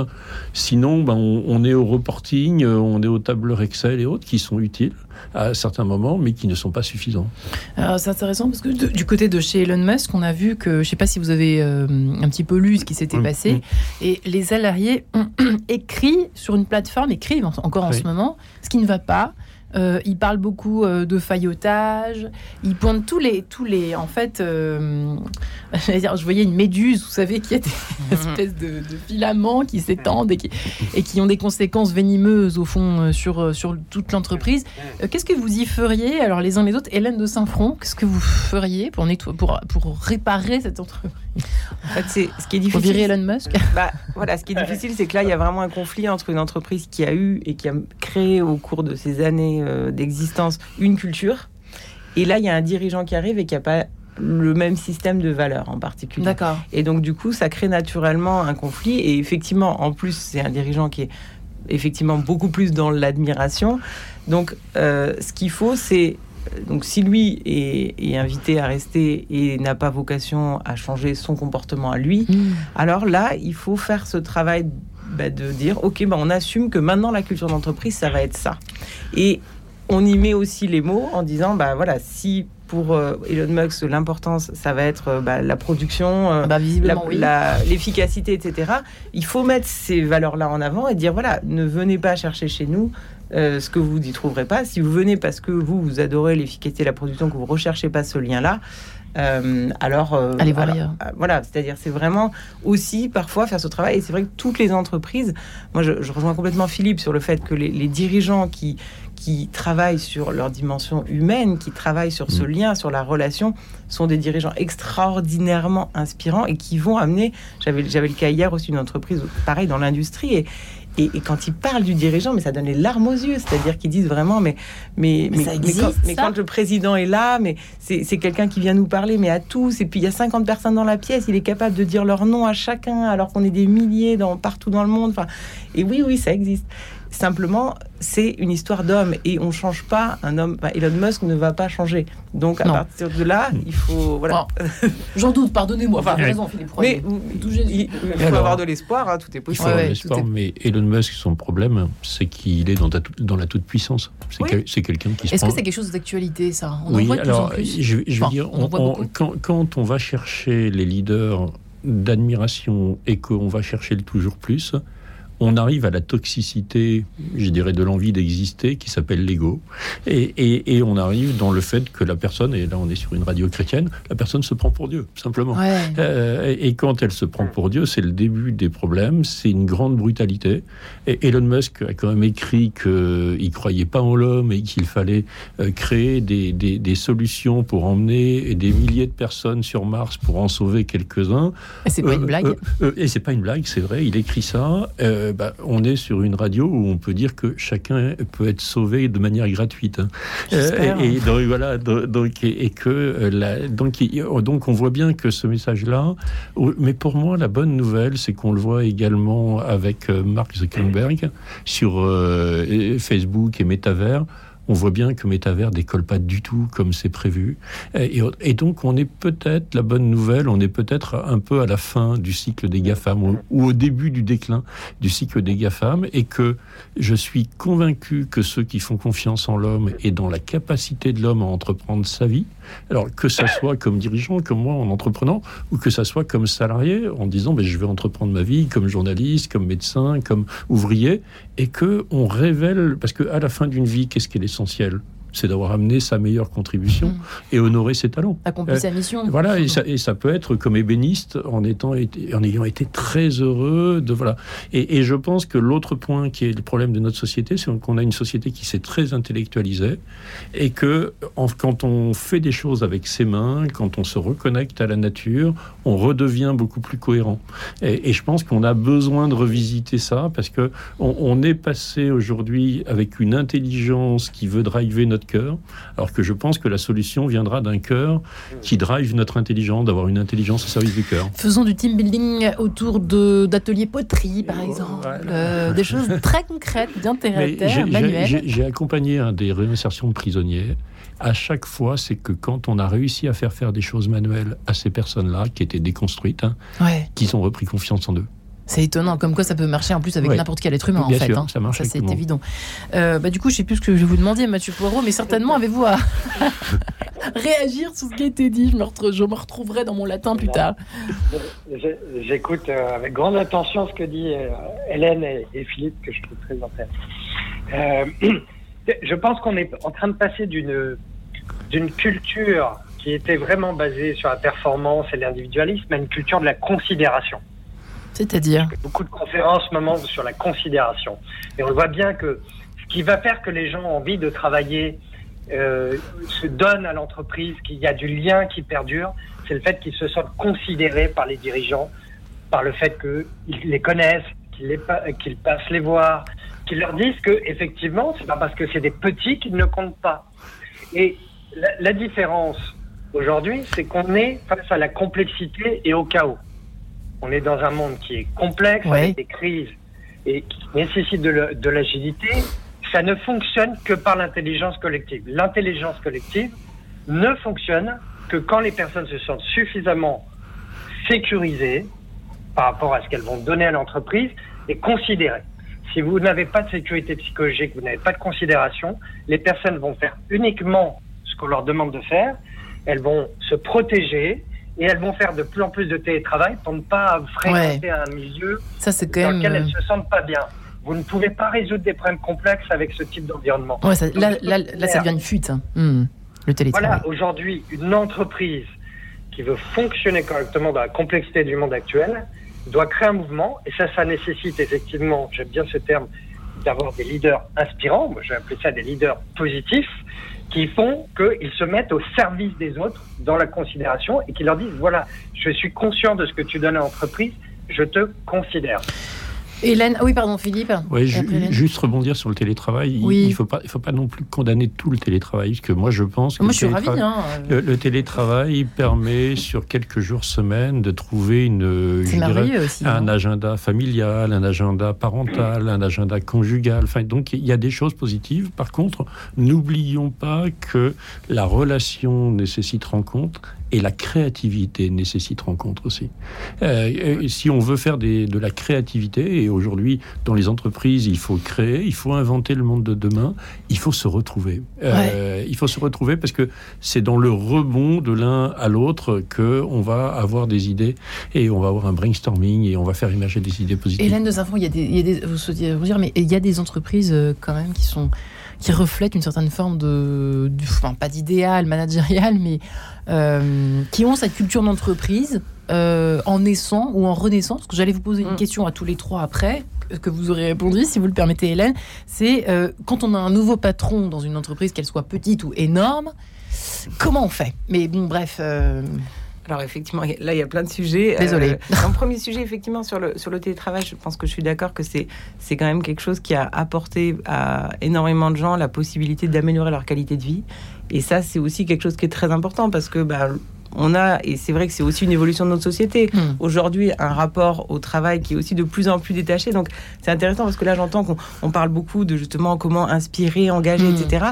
Sinon, ben, on, est au reporting, on est aux tableurs Excel et autres qui sont utiles à certains moments, mais qui ne sont pas suffisants. c'est intéressant parce que du côté de chez Elon Musk, on a vu que, je ne sais pas si vous avez euh, un petit peu lu ce qui s'était passé, et les salariés ont écrit sur une plateforme, écrivent encore en ce moment, ce qui ne va pas. Euh, il parle beaucoup euh, de faillotage. Il pointe tous les, tous les, en fait, euh, dire, je voyais une méduse, vous savez, qui a des espèces de, filaments qui s'étendent et qui, et qui ont des conséquences venimeuses au fond sur, sur toute l'entreprise. qu'est-ce que vous y feriez, alors les uns les autres, Hélène de Saint-Front, qu'est-ce que vous feriez pour, pour, pour réparer cette entreprise? En fait, c'est ce qui est difficile. Pour virer Elon Musk? Bah, voilà, ce qui est difficile, c'est que là, il y a vraiment un conflit entre une entreprise qui a eu et qui a créé au cours de ces années euh, d'existence une culture. Et là, il y a un dirigeant qui arrive et qui n'a pas le même système de valeurs en particulier. D'accord. Et donc, du coup, ça crée naturellement un conflit. Et effectivement, en plus, c'est un dirigeant qui est effectivement beaucoup plus dans l'admiration. Donc, euh, ce qu'il faut, c'est donc si lui est, invité à rester et n'a pas vocation à changer son comportement à lui, hmm. alors là, il faut faire ce travail bah, de dire, ok, bah, on assume que maintenant la culture d'entreprise, ça va être ça. Et on y met aussi les mots en disant, bah voilà, si pour euh, Elon Musk, l'importance, ça va être euh, bah, la production, euh, bah, l'efficacité, etc. Il faut mettre ces valeurs-là en avant et dire, voilà, ne venez pas chercher chez nous ce que vous n'y trouverez pas. Si vous venez parce que vous, vous adorez l'efficacité, la production, que vous recherchez pas ce lien-là, alors, allez voir ailleurs. Voilà, c'est-à-dire c'est vraiment aussi parfois faire ce travail. Et c'est vrai que toutes les entreprises, moi je, rejoins complètement Philippe sur le fait que les dirigeants qui qui travaillent sur leur dimension humaine, qui travaillent sur ce mm. lien, sur la relation, sont des dirigeants extraordinairement inspirants et qui vont amener. J'avais, j'avais le cas hier aussi d'une entreprise, pareil, dans l'industrie. Et, et, quand ils parlent du dirigeant, mais ça donne les larmes aux yeux. C'est-à-dire qu'ils disent vraiment, mais, mais, mais, mais, quand, le président est là, mais c'est, c'est quelqu'un qui vient nous parler, mais à tous. Et puis il y a 50 personnes dans la pièce, il est capable de dire leur nom à chacun, alors qu'on est des milliers dans, partout dans le monde. Enfin, et oui, oui, ça existe. Simplement, c'est une histoire d'homme et on ne change pas un homme. Elon Musk ne va pas changer. Donc à partir de là, il faut. Voilà. J'en doute, pardonnez-moi. Enfin, raison, Philippe. Mais il, faut avoir de l'espoir, hein, tout est possible. mais Elon Musk, son problème, c'est qu'il est dans, dans la toute-puissance. C'est quelqu'un qui Est-ce que c'est quelque chose d'actualité, ça? On oui, en voit de alors, plus en plus. Je, je veux dire, quand, quand on va chercher les leaders d'admiration et qu'on va chercher le toujours plus, on arrive à la toxicité, je dirais, de l'envie d'exister qui s'appelle l'ego. Et, on arrive dans le fait que la personne, et là on est sur une radio chrétienne, la personne se prend pour Dieu, simplement. Euh, et quand elle se prend pour Dieu, c'est le début des problèmes, c'est une grande brutalité. Et Elon Musk a quand même écrit qu'il ne croyait pas en l'homme et qu'il fallait euh, créer des, solutions pour emmener des milliers de personnes sur Mars pour en sauver quelques-uns. Et c'est pas une euh, blague. et c'est pas une blague, c'est vrai, il écrit ça. Euh, bah, on est sur une radio où on peut dire que chacun peut être sauvé de manière gratuite. Hein. Euh, et, donc voilà, donc et, que euh, donc donc on voit bien que ce message-là. Mais pour moi, la bonne nouvelle, c'est qu'on le voit également avec Mark Zuckerberg sur Facebook et Metaverse on voit bien que Métavers décolle pas du tout comme c'est prévu. Et, donc, on est peut-être, la bonne nouvelle, on est peut-être un peu à la fin du cycle des GAFAM ou, ou, au début du déclin du cycle des GAFAM et que je suis convaincu que ceux qui font confiance en l'homme et dans la capacité de l'homme à entreprendre sa vie, alors que ça soit comme dirigeant, comme moi en entreprenant, ou que ça soit comme salarié en disant ben, je vais entreprendre ma vie comme journaliste, comme médecin, comme ouvrier, et que on révèle parce que à la fin d'une vie, qu'est-ce qui est l'essentiel? C'est d'avoir amené sa meilleure contribution mmh. et honorer ses talents. Accomplir sa mission. Voilà, et ça, et ça, peut être comme ébéniste en, étant, en ayant été très heureux. De, voilà. Et, et je pense que l'autre point qui est le problème de notre société, c'est qu'on a une société qui s'est très intellectualisée et que quand on fait des choses avec ses mains, quand on se reconnecte à la nature, on redevient beaucoup plus cohérent. Et, et je pense qu'on a besoin de revisiter ça parce que on, on est passé aujourd'hui avec une intelligence qui veut driver notre cœur, alors que je pense que la solution viendra d'un cœur qui drive notre intelligence, d'avoir une intelligence au service du cœur. Faisons du team building autour d'ateliers poterie, par exemple, euh, des choses très concrètes, bien terre à terre, manuelles. J'ai accompagné des réinsertions de prisonniers à chaque fois, c'est que quand on a réussi à faire faire des choses manuelles à ces personnes-là, qui étaient déconstruites, hein, qu'ils ont repris confiance en eux. C'est étonnant, comme quoi ça peut marcher en plus avec n'importe quel être humain en fait. Hein. ça marche. c'est évident. Euh, bah, du coup, je sais plus ce que je vais vous demander, Mathieu Poirot, mais certainement avez-vous à réagir sur ce qui a été dit? Je me, je me retrouverai dans mon latin plus tard. J'écoute euh, avec grande attention ce que dit euh, Hélène et, Philippe, que je trouve très intéressant. je pense qu'on est en train de passer d'une d'une culture qui était vraiment basée sur la performance et l'individualisme à une culture de la considération. C'est-à-dire Beaucoup de conférences moment sur la considération. Et on voit bien que ce qui va faire que les gens ont envie de travailler, euh, se donnent à l'entreprise, qu'il y a du lien qui perdure, c'est le fait qu'ils se sentent considérés par les dirigeants, par le fait qu'ils les connaissent, qu'ils qu'ils passent les voir, qu'ils leur disent que effectivement, c'est pas parce que c'est des petits qu'ils ne comptent pas. Et la, la différence aujourd'hui, c'est qu'on est face à la complexité et au chaos. On est dans un monde qui est complexe, avec des crises et qui nécessite de l'agilité. Ça ne fonctionne que par l'intelligence collective. L'intelligence collective ne fonctionne que quand les personnes se sentent suffisamment sécurisées par rapport à ce qu'elles vont donner à l'entreprise et considérées. Si vous n'avez pas de sécurité psychologique, vous n'avez pas de considération, les personnes vont faire uniquement ce qu'on leur demande de faire, elles vont se protéger, et elles vont faire de plus en plus de télétravail pour ne pas fréquenter un milieu ça, dans lequel elles ne se sentent pas bien. Vous ne pouvez pas résoudre des problèmes complexes avec ce type d'environnement. là, ça devient une fuite, hein. hmm, le télétravail. Voilà, aujourd'hui, une entreprise qui veut fonctionner correctement dans la complexité du monde actuel doit créer un mouvement, et ça, ça nécessite effectivement, j'aime bien ce terme, d'avoir des leaders inspirants, moi je vais appeler ça des leaders positifs, qui font qu'ils se mettent au service des autres dans la considération et qui leur disent, voilà, je suis conscient de ce que tu donnes à l'entreprise, je te considère. Hélène, ah oui, pardon, Philippe. Oui, juste rebondir sur le télétravail. Il ne faut pas, il faut pas non plus condamner tout le télétravail, parce que moi, je pense que moi, le, je suis ravi, hein. le, télétravail permet sur quelques jours, semaines, de trouver une, aussi, un agenda familial, un agenda parental, un agenda conjugal. Enfin, donc, il y a des choses positives. Par contre, n'oublions pas que la relation nécessite rencontre et la créativité nécessite rencontre aussi. Euh, si on veut faire des, de la créativité, et aujourd'hui dans les entreprises il faut créer, il faut inventer le monde de demain, il faut se retrouver. Euh, il faut se retrouver parce que c'est dans le rebond de l'un à l'autre que on va avoir des idées et on va avoir un brainstorming et on va faire émerger des idées positives. Hélène de Zavon, il y a des, il y a des vous dire, mais il y a des entreprises euh, quand même qui sont qui reflètent une certaine forme de, enfin pas d'idéal managérial, mais qui ont cette culture d'entreprise euh, en naissant ou en. Parce que j'allais vous poser une mm. question à tous les trois après, que vous aurez répondu, si vous le permettez, Hélène. C'est euh, quand on a un nouveau patron dans une entreprise, qu'elle soit petite ou énorme, comment on fait? Mais bon, bref. Alors effectivement, là il y a plein de sujets. Désolé. un premier sujet, effectivement, sur le, sur le télétravail, je pense que je suis d'accord que c'est, c'est quand même quelque chose qui a apporté à énormément de gens la possibilité d'améliorer leur qualité de vie. Et ça, c'est aussi quelque chose qui est très important parce que bah, on a, et c'est vrai que c'est aussi une évolution de notre société, hmm. aujourd'hui un rapport au travail qui est aussi de plus en plus détaché. Donc c'est intéressant parce que là j'entends qu'on parle beaucoup de justement comment inspirer, engager, hmm. etc.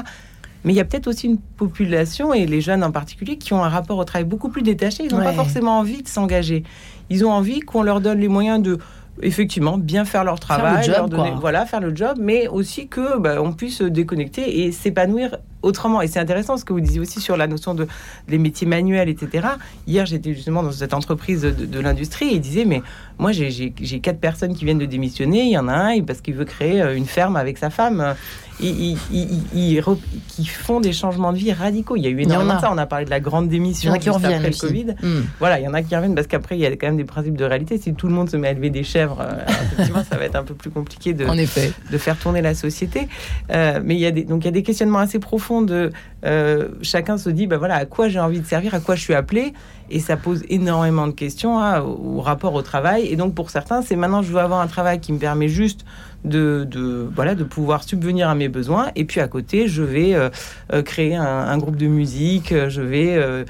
Mais il y a peut-être aussi une population, et les jeunes en particulier, qui ont un rapport au travail beaucoup plus détaché. Ils n'ont pas forcément envie de s'engager. Ils ont envie qu'on leur donne les moyens de effectivement bien faire leur travail, faire leur donner, voilà, faire le job, mais aussi que bah, on puisse se déconnecter et s'épanouir autrement. Et c'est intéressant ce que vous disiez aussi sur la notion de les métiers manuels, etc. Hier, j'étais justement dans cette entreprise de, l'industrie et il disait, mais moi, j'ai quatre personnes qui viennent de démissionner. Il y en a un parce qu'il veut créer euh, une ferme avec sa femme ils, qui font des changements de vie radicaux. Il y a eu énormément de ça. On a parlé de la grande démission qui après le Covid. Hmm. Voilà, il y en a qui reviennent parce qu'après, il y a quand même des principes de réalité. Si tout le monde se met à élever des chèvres, euh, effectivement, ça va être un peu plus compliqué de, de faire tourner la société. Euh, mais il y, a des, donc, il y a des questionnements assez profonds de euh, chacun se dit, bah voilà, à quoi j'ai envie de servir, à quoi je suis appelé. Et ça pose énormément de questions hein, au rapport au travail. Et donc, pour certains, c'est maintenant, je veux avoir un travail qui me permet juste de, voilà, de pouvoir subvenir à mes besoins. Et puis à côté, je vais euh, euh, créer un, groupe de musique, je vais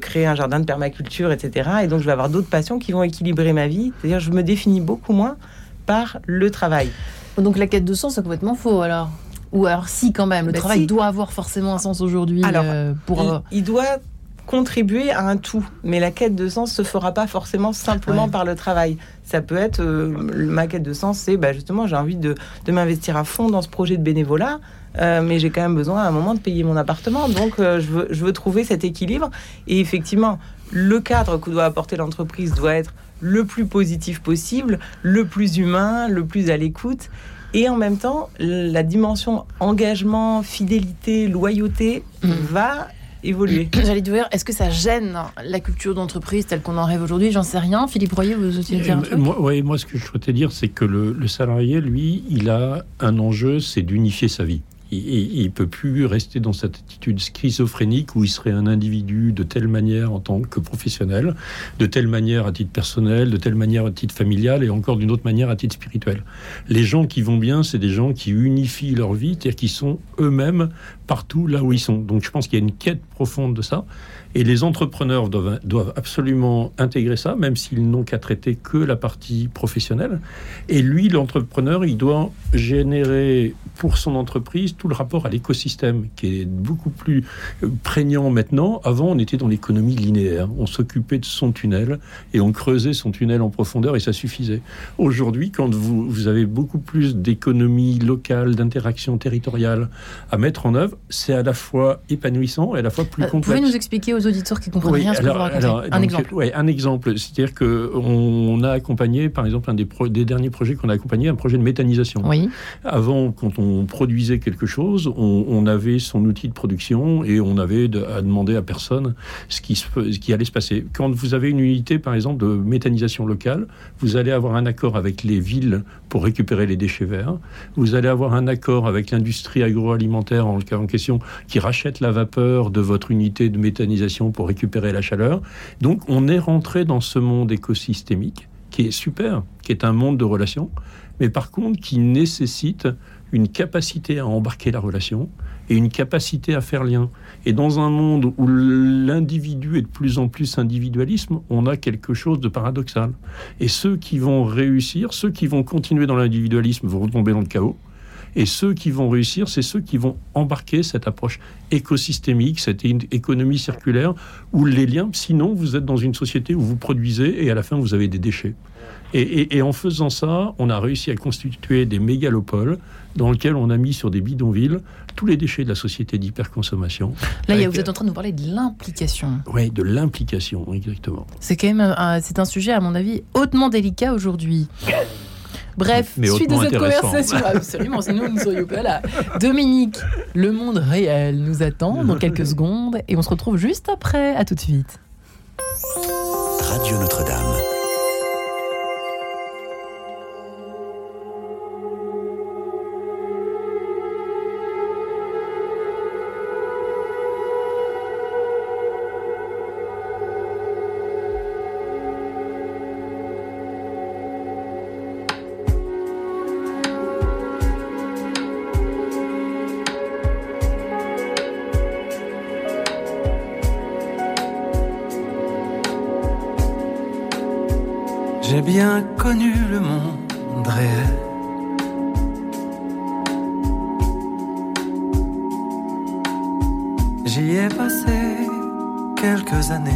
créer un jardin de permaculture, etc. Et donc je vais avoir d'autres passions qui vont équilibrer ma vie. C'est-à-dire je me définis beaucoup moins par le travail. Donc la quête de sens, c'est complètement faux alors ou alors si quand même, le bah, travail doit avoir forcément un sens aujourd'hui. Alors, pour... il doit contribuer à un tout. Mais la quête de sens se fera pas forcément simplement par le travail. Ça peut être, euh, ma quête de sens, c'est bah, justement, j'ai envie de, m'investir à fond dans ce projet de bénévolat, euh, mais j'ai quand même besoin à un moment de payer mon appartement. Donc, euh, je, veux, je veux trouver cet équilibre. Et effectivement, le cadre que doit apporter l'entreprise doit être le plus positif possible, le plus humain, le plus à l'écoute. Et en même temps, la dimension engagement, fidélité, loyauté mmh. va évoluer. J'allais dire, est-ce que ça gêne la culture d'entreprise telle qu'on en rêve aujourd'hui? J'en sais rien. Philippe Royer, vous aussi dire un truc? moi, moi, ce que je souhaitais dire, c'est que le salarié, lui, il a un enjeu, c'est d'unifier sa vie il ne peut plus rester dans cette attitude schizophrénique où il serait un individu de telle manière en tant que professionnel, de telle manière à titre personnel, de telle manière à titre familial et encore d'une autre manière à titre spirituel. Les gens qui vont bien, c'est des gens qui unifient leur vie, c'est-à-dire qui sont eux-mêmes partout là où ils sont. Donc je pense qu'il y a une quête profonde de ça. Et les entrepreneurs doivent, doivent absolument intégrer ça, même s'ils n'ont qu'à traiter que la partie professionnelle. Et lui, l'entrepreneur, il doit générer pour son entreprise tout le rapport à l'écosystème, qui est beaucoup plus euh, prégnant maintenant. Avant, on était dans l'économie linéaire. On s'occupait de son tunnel et on creusait son tunnel en profondeur et ça suffisait. Aujourd'hui, quand vous, vous avez beaucoup plus d'économie locale, d'interaction territoriale à mettre en œuvre, c'est à la fois épanouissant et à la fois plus euh, complexe. Vous pouvez nous expliquer aux auditeurs qui comprennent rien ce que vous racontez Un exemple. Oui, un exemple. C'est-à-dire qu'on a accompagné, par exemple, un des, des derniers projets qu'on a accompagné, un projet de méthanisation. Oui. Avant, quand on produisait quelque chose, on, avait son outil de production et on avait à demander à personne ce qui, ce qui allait se passer. Quand vous avez une unité, par exemple, de méthanisation locale, vous allez avoir un accord avec les villes pour récupérer les déchets verts. Vous allez avoir un accord avec l'industrie agroalimentaire en, en question qui rachète la vapeur de votre unité de méthanisation pour récupérer la chaleur. Donc on est rentré dans ce monde écosystémique qui est super, qui est un monde de relations, mais par contre qui nécessite une capacité à embarquer la relation et une capacité à faire lien. Et dans un monde où l'individu est de plus en plus individualisme, on a quelque chose de paradoxal. Et ceux qui vont réussir, ceux qui vont continuer dans l'individualisme vont retomber dans le chaos. Et ceux qui vont réussir, c'est ceux qui vont embarquer cette approche écosystémique, cette économie circulaire, où les liens, sinon vous êtes dans une société où vous produisez et à la fin vous avez des déchets. Et, en faisant ça, on a réussi à constituer des mégalopoles dans lesquels on a mis sur des bidonvilles tous les déchets de la société d'hyperconsommation. Là, vous êtes en train de nous parler de l'implication. Oui, de l'implication, exactement. C'est quand même c'est un sujet, à mon avis, hautement délicat aujourd'hui. Bref, suite de cette conversation, absolument, sinon nous ne serions pas là. Dominique, le monde réel nous attend dans quelques secondes et on se retrouve juste après. À tout de suite. Radio Notre-Dame. Bien connu le monde réel. J'y ai passé quelques années.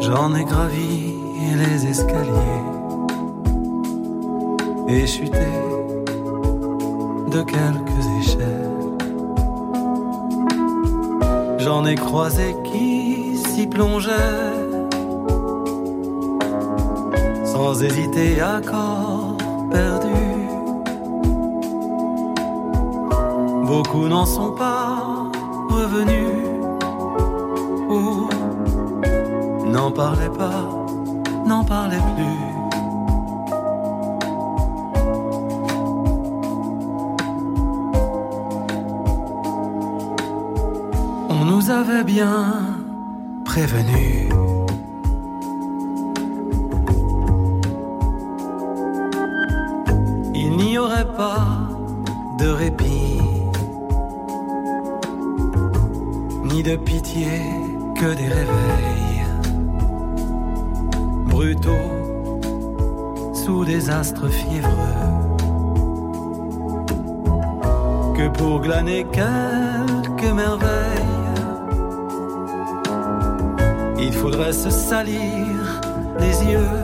J'en ai gravi les escaliers. et chuté de quelques échelles. J'en ai croisé qui s'y plongeaient sans hésiter à corps perdu. Beaucoup n'en sont pas revenus ou n'en parlaient pas, n'en parlaient plus. Bien prévenus. Il n'y aurait pas de répit, ni de pitié que des réveils brutaux sous des astres fiévreux. Que pour glaner quelques merveilles, il faudrait se salir les yeux.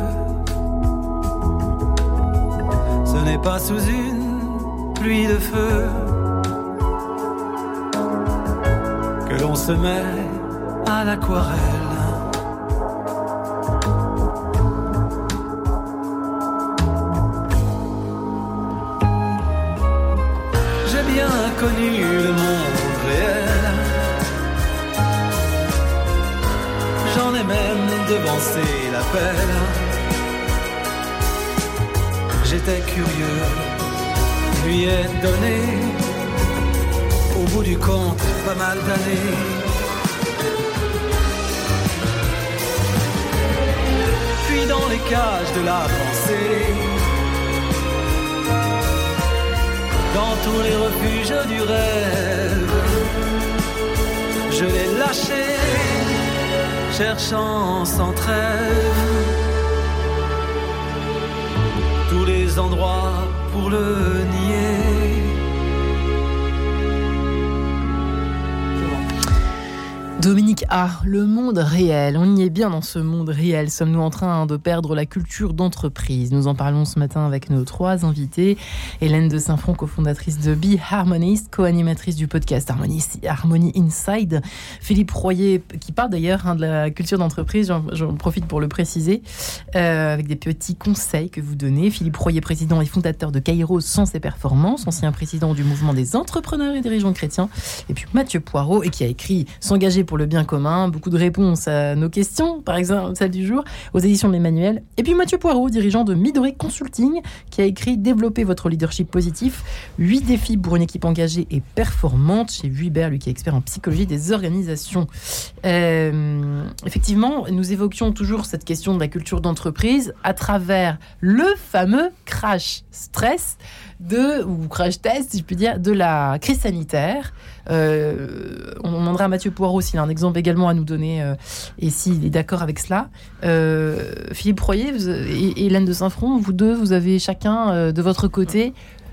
Ce n'est pas sous une pluie de feu que l'on se met à l'aquarelle. Devancé l'appel. J'étais curieux, lui ai donné au bout du compte pas mal d'années. Puis dans les cages de la pensée, dans tous les refuges du rêve, je l'ai lâché, cherchant sans trêve tous les endroits pour le nier. Dominique A, le monde réel. On y est bien dans ce monde réel. Sommes-nous en train de perdre la culture d'entreprise? Nous en parlons ce matin avec nos trois invités. Hélène de Saint-Front, cofondatrice de Be Harmonist, co-animatrice du podcast Harmony, Inside. Philippe Royer, qui parle d'ailleurs hein, de la culture d'entreprise, j'en profite pour le préciser, euh, avec des petits conseils que vous donnez. Philippe Royer, président et fondateur de Kairos Sens et Performance, ancien président du mouvement des entrepreneurs et dirigeants chrétiens. Et puis Mathieu Poirot, qui a écrit S'engager pour le bien commun, beaucoup de réponses à nos questions, par exemple celle du jour, aux éditions de l'Emmanuel. Et puis Mathieu Poirot, dirigeant de Midori Consulting, qui a écrit Développer votre leadership positif, 8 défis pour une équipe engagée et performante, chez Vuibert, lui qui est expert en psychologie des organisations. Euh, effectivement, nous évoquions toujours cette question de la culture d'entreprise à travers le fameux crash stress de, ou crash test, si je puis dire, de la crise sanitaire. Euh, on demandera à Mathieu Poirot s'il a un exemple également à nous donner euh, et s'il est d'accord avec cela. Euh, Philippe Royer et Hélène de Saint-Front, vous deux, vous avez chacun de votre côté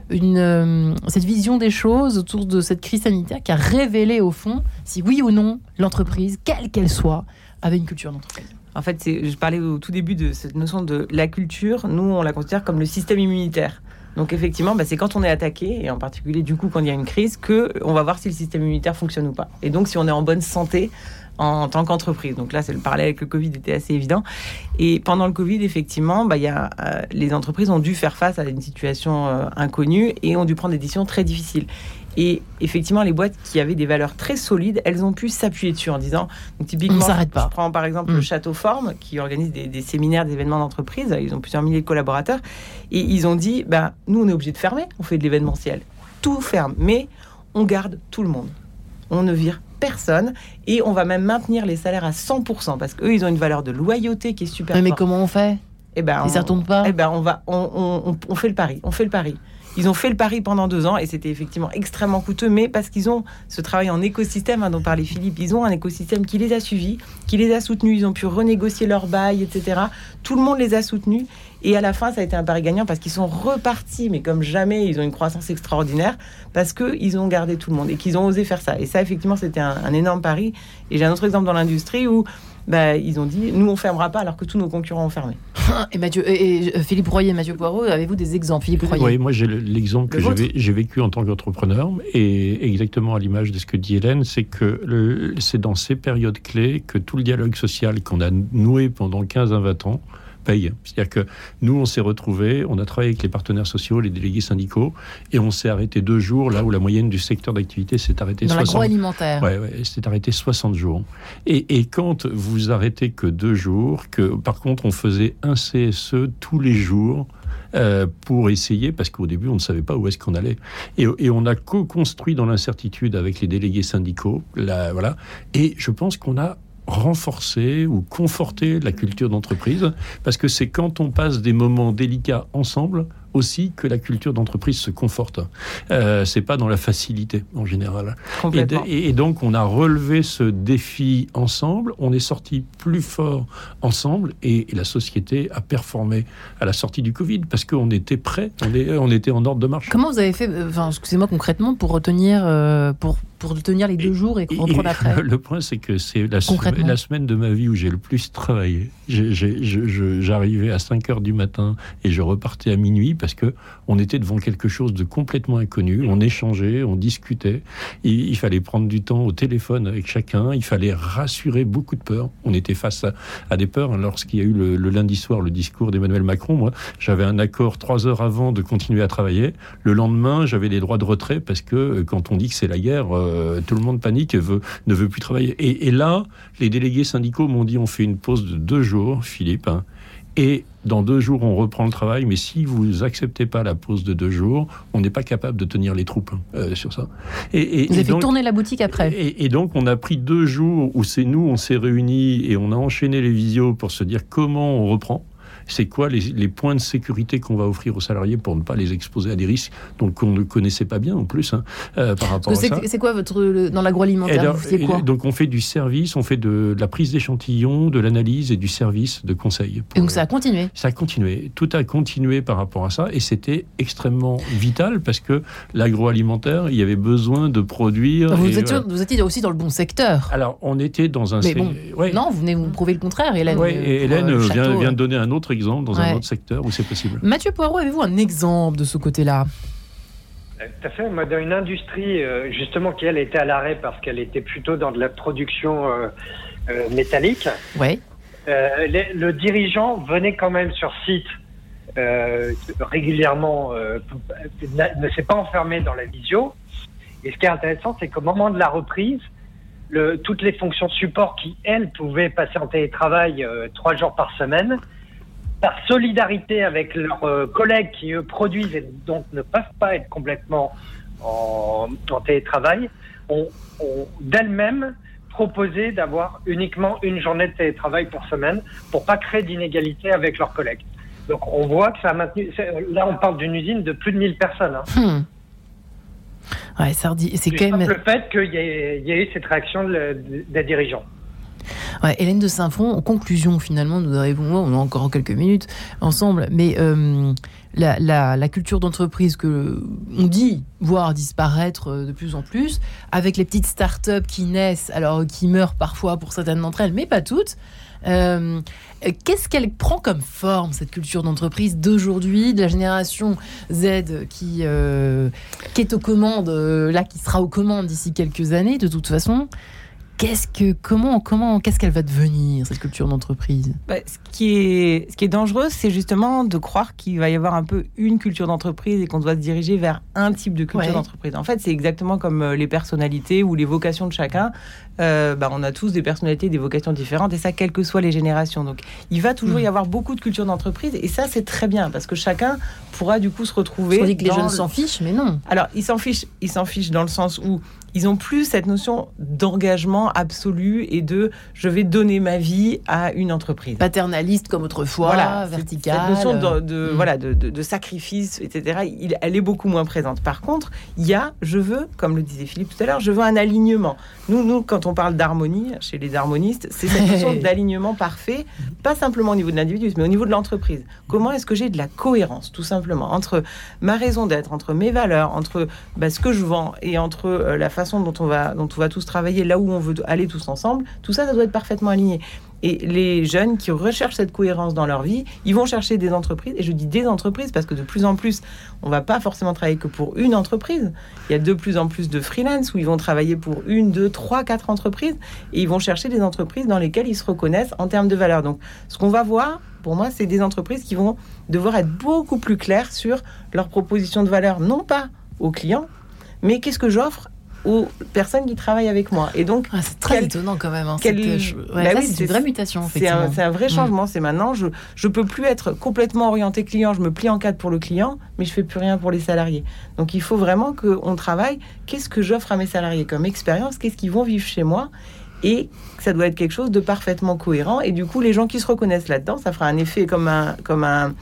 cette vision des choses autour de cette crise sanitaire qui a révélé au fond si oui ou non l'entreprise, quelle qu'elle soit, avait une culture d'entreprise. En fait, je parlais au tout début de cette notion de la culture. Nous, on la considère comme le système immunitaire. Donc effectivement, bah, c'est quand on est attaqué, et en particulier du coup quand il y a une crise, que on va voir si le système immunitaire fonctionne ou pas. Et donc si on est en bonne santé en tant qu'entreprise. Donc là, c'est le parallèle avec le Covid était assez évident. Et pendant le Covid, effectivement, bah, y a, euh, les entreprises ont dû faire face à une situation euh, inconnue et ont dû prendre des décisions très difficiles. Et effectivement, les boîtes qui avaient des valeurs très solides, elles ont pu s'appuyer dessus en disant, donc typiquement, s'arrête pas. je prends par exemple le Mm. Château Forme qui organise des, des séminaires, des événements d'entreprise. Ils ont plusieurs milliers de collaborateurs et ils ont dit, bah, nous, on est obligé de fermer. On fait de l'événementiel, tout ferme, mais on garde tout le monde. On ne vire personne et on va même maintenir les salaires à 100% parce qu'eux, ils ont une valeur de loyauté qui est super Mais, comment on fait? Eh ben, ça on- pas? eh ben, on va, on, on- on- on fait le pari. On fait le pari. Ils ont fait le pari pendant deux ans et c'était effectivement extrêmement coûteux, mais parce qu'ils ont ce travail en écosystème hein, dont parlait Philippe, ils ont un écosystème qui les a suivis, qui les a soutenus, ils ont pu renégocier leur bail, etc. Tout le monde les a soutenus et à la fin, ça a été un pari gagnant parce qu'ils sont repartis, mais comme jamais, ils ont une croissance extraordinaire parce qu'ils ont gardé tout le monde et qu'ils ont osé faire ça. Et ça, effectivement, c'était un, un énorme pari. Et j'ai un autre exemple dans l'industrie où bah, ils ont dit nous on fermera pas alors que tous nos concurrents ont fermé. Et, Mathieu, et, Philippe Royer, Mathieu Poirot, avez-vous des exemples? Philippe Royer. Oui, moi j'ai l'exemple que j'ai vécu en tant qu'entrepreneur et exactement à l'image de ce que dit Hélène, c'est que c'est dans ces périodes clés que tout le dialogue social qu'on a noué pendant 15 à 20 ans c'est-à-dire que nous, on s'est retrouvés, on a travaillé avec les partenaires sociaux, les délégués syndicaux, et on s'est arrêté deux jours là où la moyenne du secteur d'activité s'est arrêtée Dans l'agroalimentaire. Ouais, ouais, s'est arrêté 60 jours. Et, et, quand vous arrêtez que deux jours, que par contre on faisait un CSE tous les jours, euh, pour essayer, parce qu'au début, on ne savait pas où est-ce qu'on allait. Et, et, on a co-construit dans l'incertitude avec les délégués syndicaux, là, voilà. Et je pense qu'on a renforcer ou conforter la culture d'entreprise, parce que c'est quand on passe des moments délicats ensemble aussi que la culture d'entreprise se conforte. Euh, c'est pas dans la facilité en général. Et, et, donc on a relevé ce défi ensemble. On est sorti plus fort ensemble et, la société a performé à la sortie du Covid parce qu'on était prêt, on, on, était en ordre de marche. Comment vous avez fait, euh, enfin, excusez-moi concrètement, pour retenir, euh, pour pour tenir les deux jours et reprendre après Le point, c'est que c'est la, la, semaine de ma vie où j'ai le plus travaillé. J'arrivais à 5 heures du matin et je repartais à minuit parce que on était devant quelque chose de complètement inconnu. On échangeait, on discutait. Il, fallait prendre du temps au téléphone avec chacun. Il fallait rassurer beaucoup de peurs. On était face à, des peurs. Lorsqu'il y a eu le, lundi soir le discours d'Emmanuel Macron, moi, j'avais un accord trois heures avant de continuer à travailler. Le lendemain, j'avais des droits de retrait parce que euh, quand on dit que c'est la guerre, euh, tout le monde panique et veut, ne veut plus travailler. Et, et là, les délégués syndicaux m'ont dit on fait une pause de deux jours, Philippe. Hein, et dans deux jours, on reprend le travail, mais si vous acceptez pas la pause de deux jours, on n'est pas capable de tenir les troupes euh, sur ça. Et, vous avez fait tourner la boutique après. Et, donc, on a pris deux jours où c'est nous, on s'est réunis et on a enchaîné les visios pour se dire comment on reprend c'est quoi les, points de sécurité qu'on va offrir aux salariés pour ne pas les exposer à des risques donc on ne connaissait pas bien en plus hein, euh, par rapport à ça. C'est quoi votre dans l'agroalimentaire Donc on fait du service, on fait de, la prise d'échantillons, de l'analyse et du service de conseil. Et donc ça a continué. Ça a continué, tout a continué par rapport à ça et c'était extrêmement vital parce que l'agroalimentaire, il y avait besoin de produire. Vous, étiez, vous étiez aussi dans le bon secteur. Alors on était dans un. Mais bon, Non, vous venez vous prouver le contraire, Hélène. Oui, et Hélène euh, vient, vient de donner un autre exemple dans un autre secteur où c'est possible. Mathieu Poirot, avez-vous un exemple de ce côté-là? Tout à fait. Moi, dans une industrie, euh, justement, qui, elle, était à l'arrêt parce qu'elle était plutôt dans de la production euh, euh, métallique, ouais. le dirigeant venait quand même sur site régulièrement, ne s'est pas enfermé dans la visio. Et ce qui est intéressant, c'est qu'au moment de la reprise, le, toutes les fonctions support qui, elles, pouvaient passer en télétravail trois jours par semaine, par solidarité avec leurs euh, collègues qui eux produisent et donc ne peuvent pas être complètement en, télétravail, ont, d'elles-mêmes proposé d'avoir uniquement une journée de télétravail par semaine pour pas créer d'inégalité avec leurs collègues. Donc on voit que ça a maintenu. Là, on parle d'une usine de plus de 1000 personnes. Hein. Hmm. Ouais, c'est quand même. Le fait qu'il y, ait eu cette réaction des dirigeants. Hélène de Saint-Front, en conclusion, finalement, nous arrivons, on a encore quelques minutes ensemble, mais euh, la, culture d'entreprise que on dit voir disparaître euh, de plus en plus, avec les petites start-up qui naissent, alors qui meurent parfois pour certaines d'entre elles, mais pas toutes. Euh, qu'est-ce qu'elle prend comme forme, cette culture d'entreprise d'aujourd'hui, de la génération Z qui, qui est aux commandes, là, qui sera aux commandes d'ici quelques années, de toute façon? Qu'est-ce que, comment, comment, qu'est-ce qu'elle va devenir cette culture d'entreprise? Bah, Ce qui est, ce qui est dangereux, c'est justement de croire qu'il va y avoir un peu une culture d'entreprise et qu'on doit se diriger vers un type de culture d'entreprise. En fait, c'est exactement comme euh, les personnalités ou les vocations de chacun. Euh, bah, on a tous des personnalités, des vocations différentes, et ça, quelles que soient les générations. Donc, il va toujours y hmm. avoir beaucoup de cultures d'entreprise, et ça, c'est très bien parce que chacun pourra du coup se retrouver. On dit que les jeunes s'en fichent, mais non. Alors, ils s'en fichent, ils s'en fichent dans le sens où ils ont plus cette notion d'engagement absolu et de je vais donner ma vie à une entreprise. Paternaliste comme autrefois, voilà, verticale. Cette notion de, mm. voilà, de, sacrifice, etc., il, elle est beaucoup moins présente. Par contre, il y a, je veux, comme le disait Philippe tout à l'heure, je veux un alignement. Nous, nous quand on parle d'harmonie, chez les harmonistes, c'est cette notion d'alignement parfait, pas simplement au niveau de l'individu, mais au niveau de l'entreprise. Comment est-ce que j'ai de la cohérence, tout simplement, entre ma raison d'être, entre mes valeurs, entre bah, ce que je vends et entre euh, la façon dont on va, dont on va tous travailler, là où on veut aller tous ensemble, tout ça, ça doit être parfaitement aligné. Et les jeunes qui recherchent cette cohérence dans leur vie, ils vont chercher des entreprises. Et je dis des entreprises parce que de plus en plus, on va pas forcément travailler que pour une entreprise. Il y a de plus en plus de freelance où ils vont travailler pour une, deux, trois, quatre entreprises. Et ils vont chercher des entreprises dans lesquelles ils se reconnaissent en termes de valeur. Donc, ce qu'on va voir, pour moi, c'est des entreprises qui vont devoir être beaucoup plus claires sur leur proposition de valeur, non pas aux clients, mais qu'est-ce que j'offre aux personnes qui travaillent avec moi. Et donc, ah, c'est très étonnant quand même. Hein, quel... bah c'est une vraie mutation. C'est un, un, vrai mm. changement. C'est maintenant, je je peux plus être complètement orienté client. Je me plie en quatre pour le client, mais je fais plus rien pour les salariés. Donc, il faut vraiment qu'on travaille. Qu'est-ce que j'offre à mes salariés comme expérience? Qu'est-ce qu'ils vont vivre chez moi? Et ça doit être quelque chose de parfaitement cohérent. Et du coup, les gens qui se reconnaissent là-dedans, ça fera un effet comme un, comme un,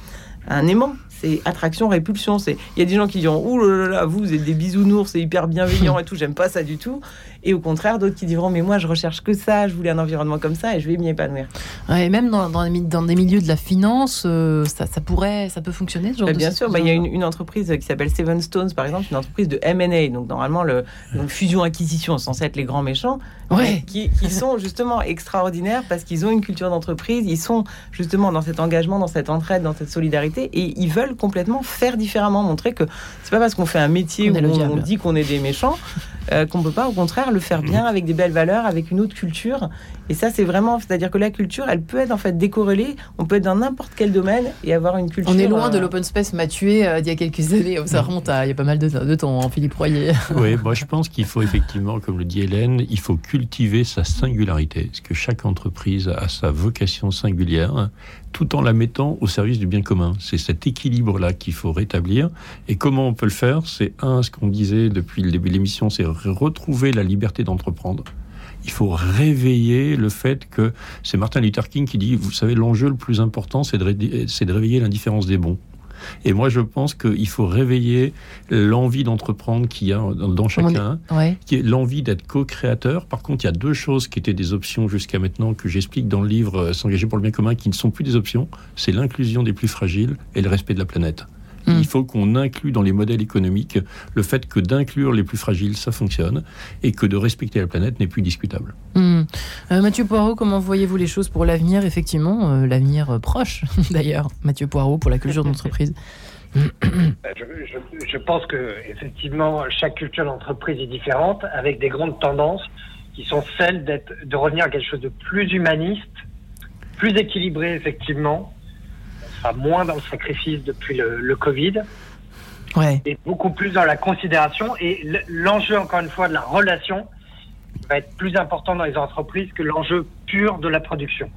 un aimant c'est attraction, répulsion. C'est il y a des gens qui diront ouh là là, vous, vous êtes des bisounours, c'est hyper bienveillant et tout, j'aime pas ça du tout. Et au contraire, d'autres qui diront mais moi je recherche que ça, je voulais un environnement comme ça et je vais m'y épanouir. et même dans, dans, des milieux de la finance, euh, ça, ça, pourrait, ça peut fonctionner ce genre Bien sûr, bah, il y a une, entreprise qui s'appelle Seven Stones par exemple, une entreprise de M&A, donc normalement le fusion-acquisition censé être les grands méchants, ouais. qui, qui sont justement extraordinaires parce qu'ils ont une culture d'entreprise, ils sont justement dans cet engagement, dans cette entraide, dans cette solidarité et ils veulent complètement faire différemment, montrer que c'est pas parce qu'on fait un métier où on, dit qu'on est des méchants euh, qu'on peut pas au contraire le faire bien avec des belles valeurs, avec une autre culture. Et ça c'est vraiment, c'est-à-dire que la culture, elle peut être en fait décorrélée. On peut être dans n'importe quel domaine et avoir une culture. On est loin de euh, l'open space m'a tué euh, il y a quelques années. Ça remonte à il y a pas mal de, de temps, hein, Philippe Royer. Oui, moi je pense qu'il faut effectivement, comme le dit Hélène, il faut cultiver sa singularité, parce que chaque entreprise a sa vocation singulière tout en la mettant au service du bien commun. C'est cet équilibre-là qu'il faut rétablir. Et comment on peut le faire? C'est un, ce qu'on disait depuis le début de l'émission, c'est retrouver la liberté d'entreprendre. Il faut réveiller le fait que c'est Martin Luther King qui dit, vous savez, l'enjeu le plus important, c'est de, de réveiller l'indifférence des bons. Et moi, je pense qu'il faut réveiller l'envie d'entreprendre qu'il y a dans chacun, qui est l'envie d'être co-créateur. Par contre, il y a deux choses qui étaient des options jusqu'à maintenant que j'explique dans le livre euh, S'engager pour le bien commun, qui ne sont plus des options. C'est l'inclusion des plus fragiles et le respect de la planète. Mm. Il faut qu'on inclue dans les modèles économiques le fait que d'inclure les plus fragiles, ça fonctionne, et que de respecter la planète n'est plus discutable. Mm. Euh, Mathieu Poirot, comment voyez-vous les choses pour l'avenir Effectivement, euh, l'avenir euh, proche d'ailleurs. Mathieu Poirot pour la culture d'entreprise. Je, je, pense que effectivement chaque culture d'entreprise est différente, avec des grandes tendances qui sont celles d'être, de revenir à quelque chose de plus humaniste, plus équilibré effectivement, moins dans le sacrifice depuis le, Covid. Et beaucoup plus dans la considération. Et l'enjeu, encore une fois, de la relation va être plus important dans les entreprises que l'enjeu pur de la production.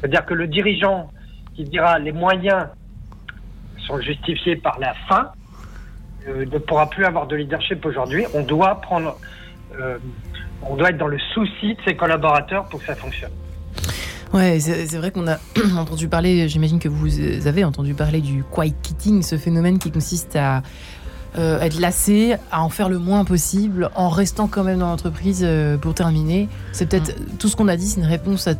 C'est-à-dire que le dirigeant qui dira les moyens sont justifiés par la fin euh, ne pourra plus avoir de leadership aujourd'hui. On doit prendre, euh, on doit être dans le souci de ses collaborateurs pour que ça fonctionne. Ouais, c'est vrai qu'on a entendu parler, j'imagine que vous avez entendu parler du quiet quitting, ce phénomène qui consiste à euh, être lassé, à en faire le moins possible, en restant quand même dans l'entreprise euh, pour terminer. C'est peut-être mm. tout ce qu'on a dit, c'est une réponse à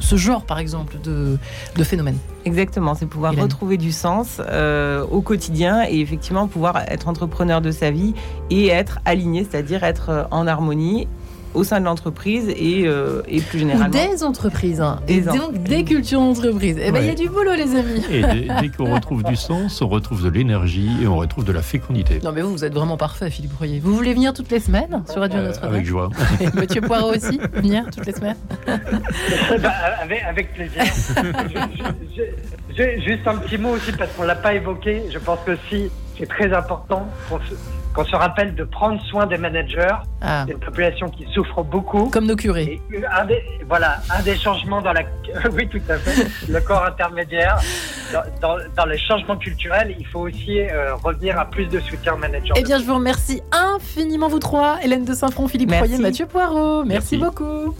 ce genre, par exemple, de, de phénomène. Exactement, c'est pouvoir retrouver du sens euh, au quotidien et effectivement pouvoir être entrepreneur de sa vie et être aligné, c'est-à-dire être en harmonie au sein de l'entreprise et, euh, et, plus généralement. des entreprises, hein. et donc des cultures d'entreprise. Eh bien, il y a du boulot, les amis. Et dès, qu'on retrouve du sens, on retrouve de l'énergie et on retrouve de la fécondité. Non, mais vous, vous êtes vraiment parfait, Philippe Royer. Vous voulez venir toutes les semaines sur Radio euh, Notre-Dame Avec joie. Et Mathieu Poirot aussi, venir toutes les semaines bah, avec, avec, plaisir. juste un petit mot aussi, parce qu'on ne l'a pas évoqué. Je pense que si c'est très important pour qu'on se rappelle de prendre soin des managers, ah. des populations qui souffrent beaucoup. Comme nos curés. voilà, un des changements dans la, oui tout à fait, le corps intermédiaire, dans, dans, les changements culturels, il faut aussi euh, revenir à plus de soutien aux managers. Eh bien, je vous remercie infiniment vous trois, Hélène de Saint-Front, Philippe Royer, Mathieu Poirot. Merci, Merci beaucoup.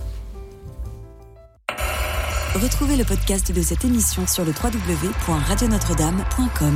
Retrouvez le podcast de cette émission sur le www.radionotre-dame.com.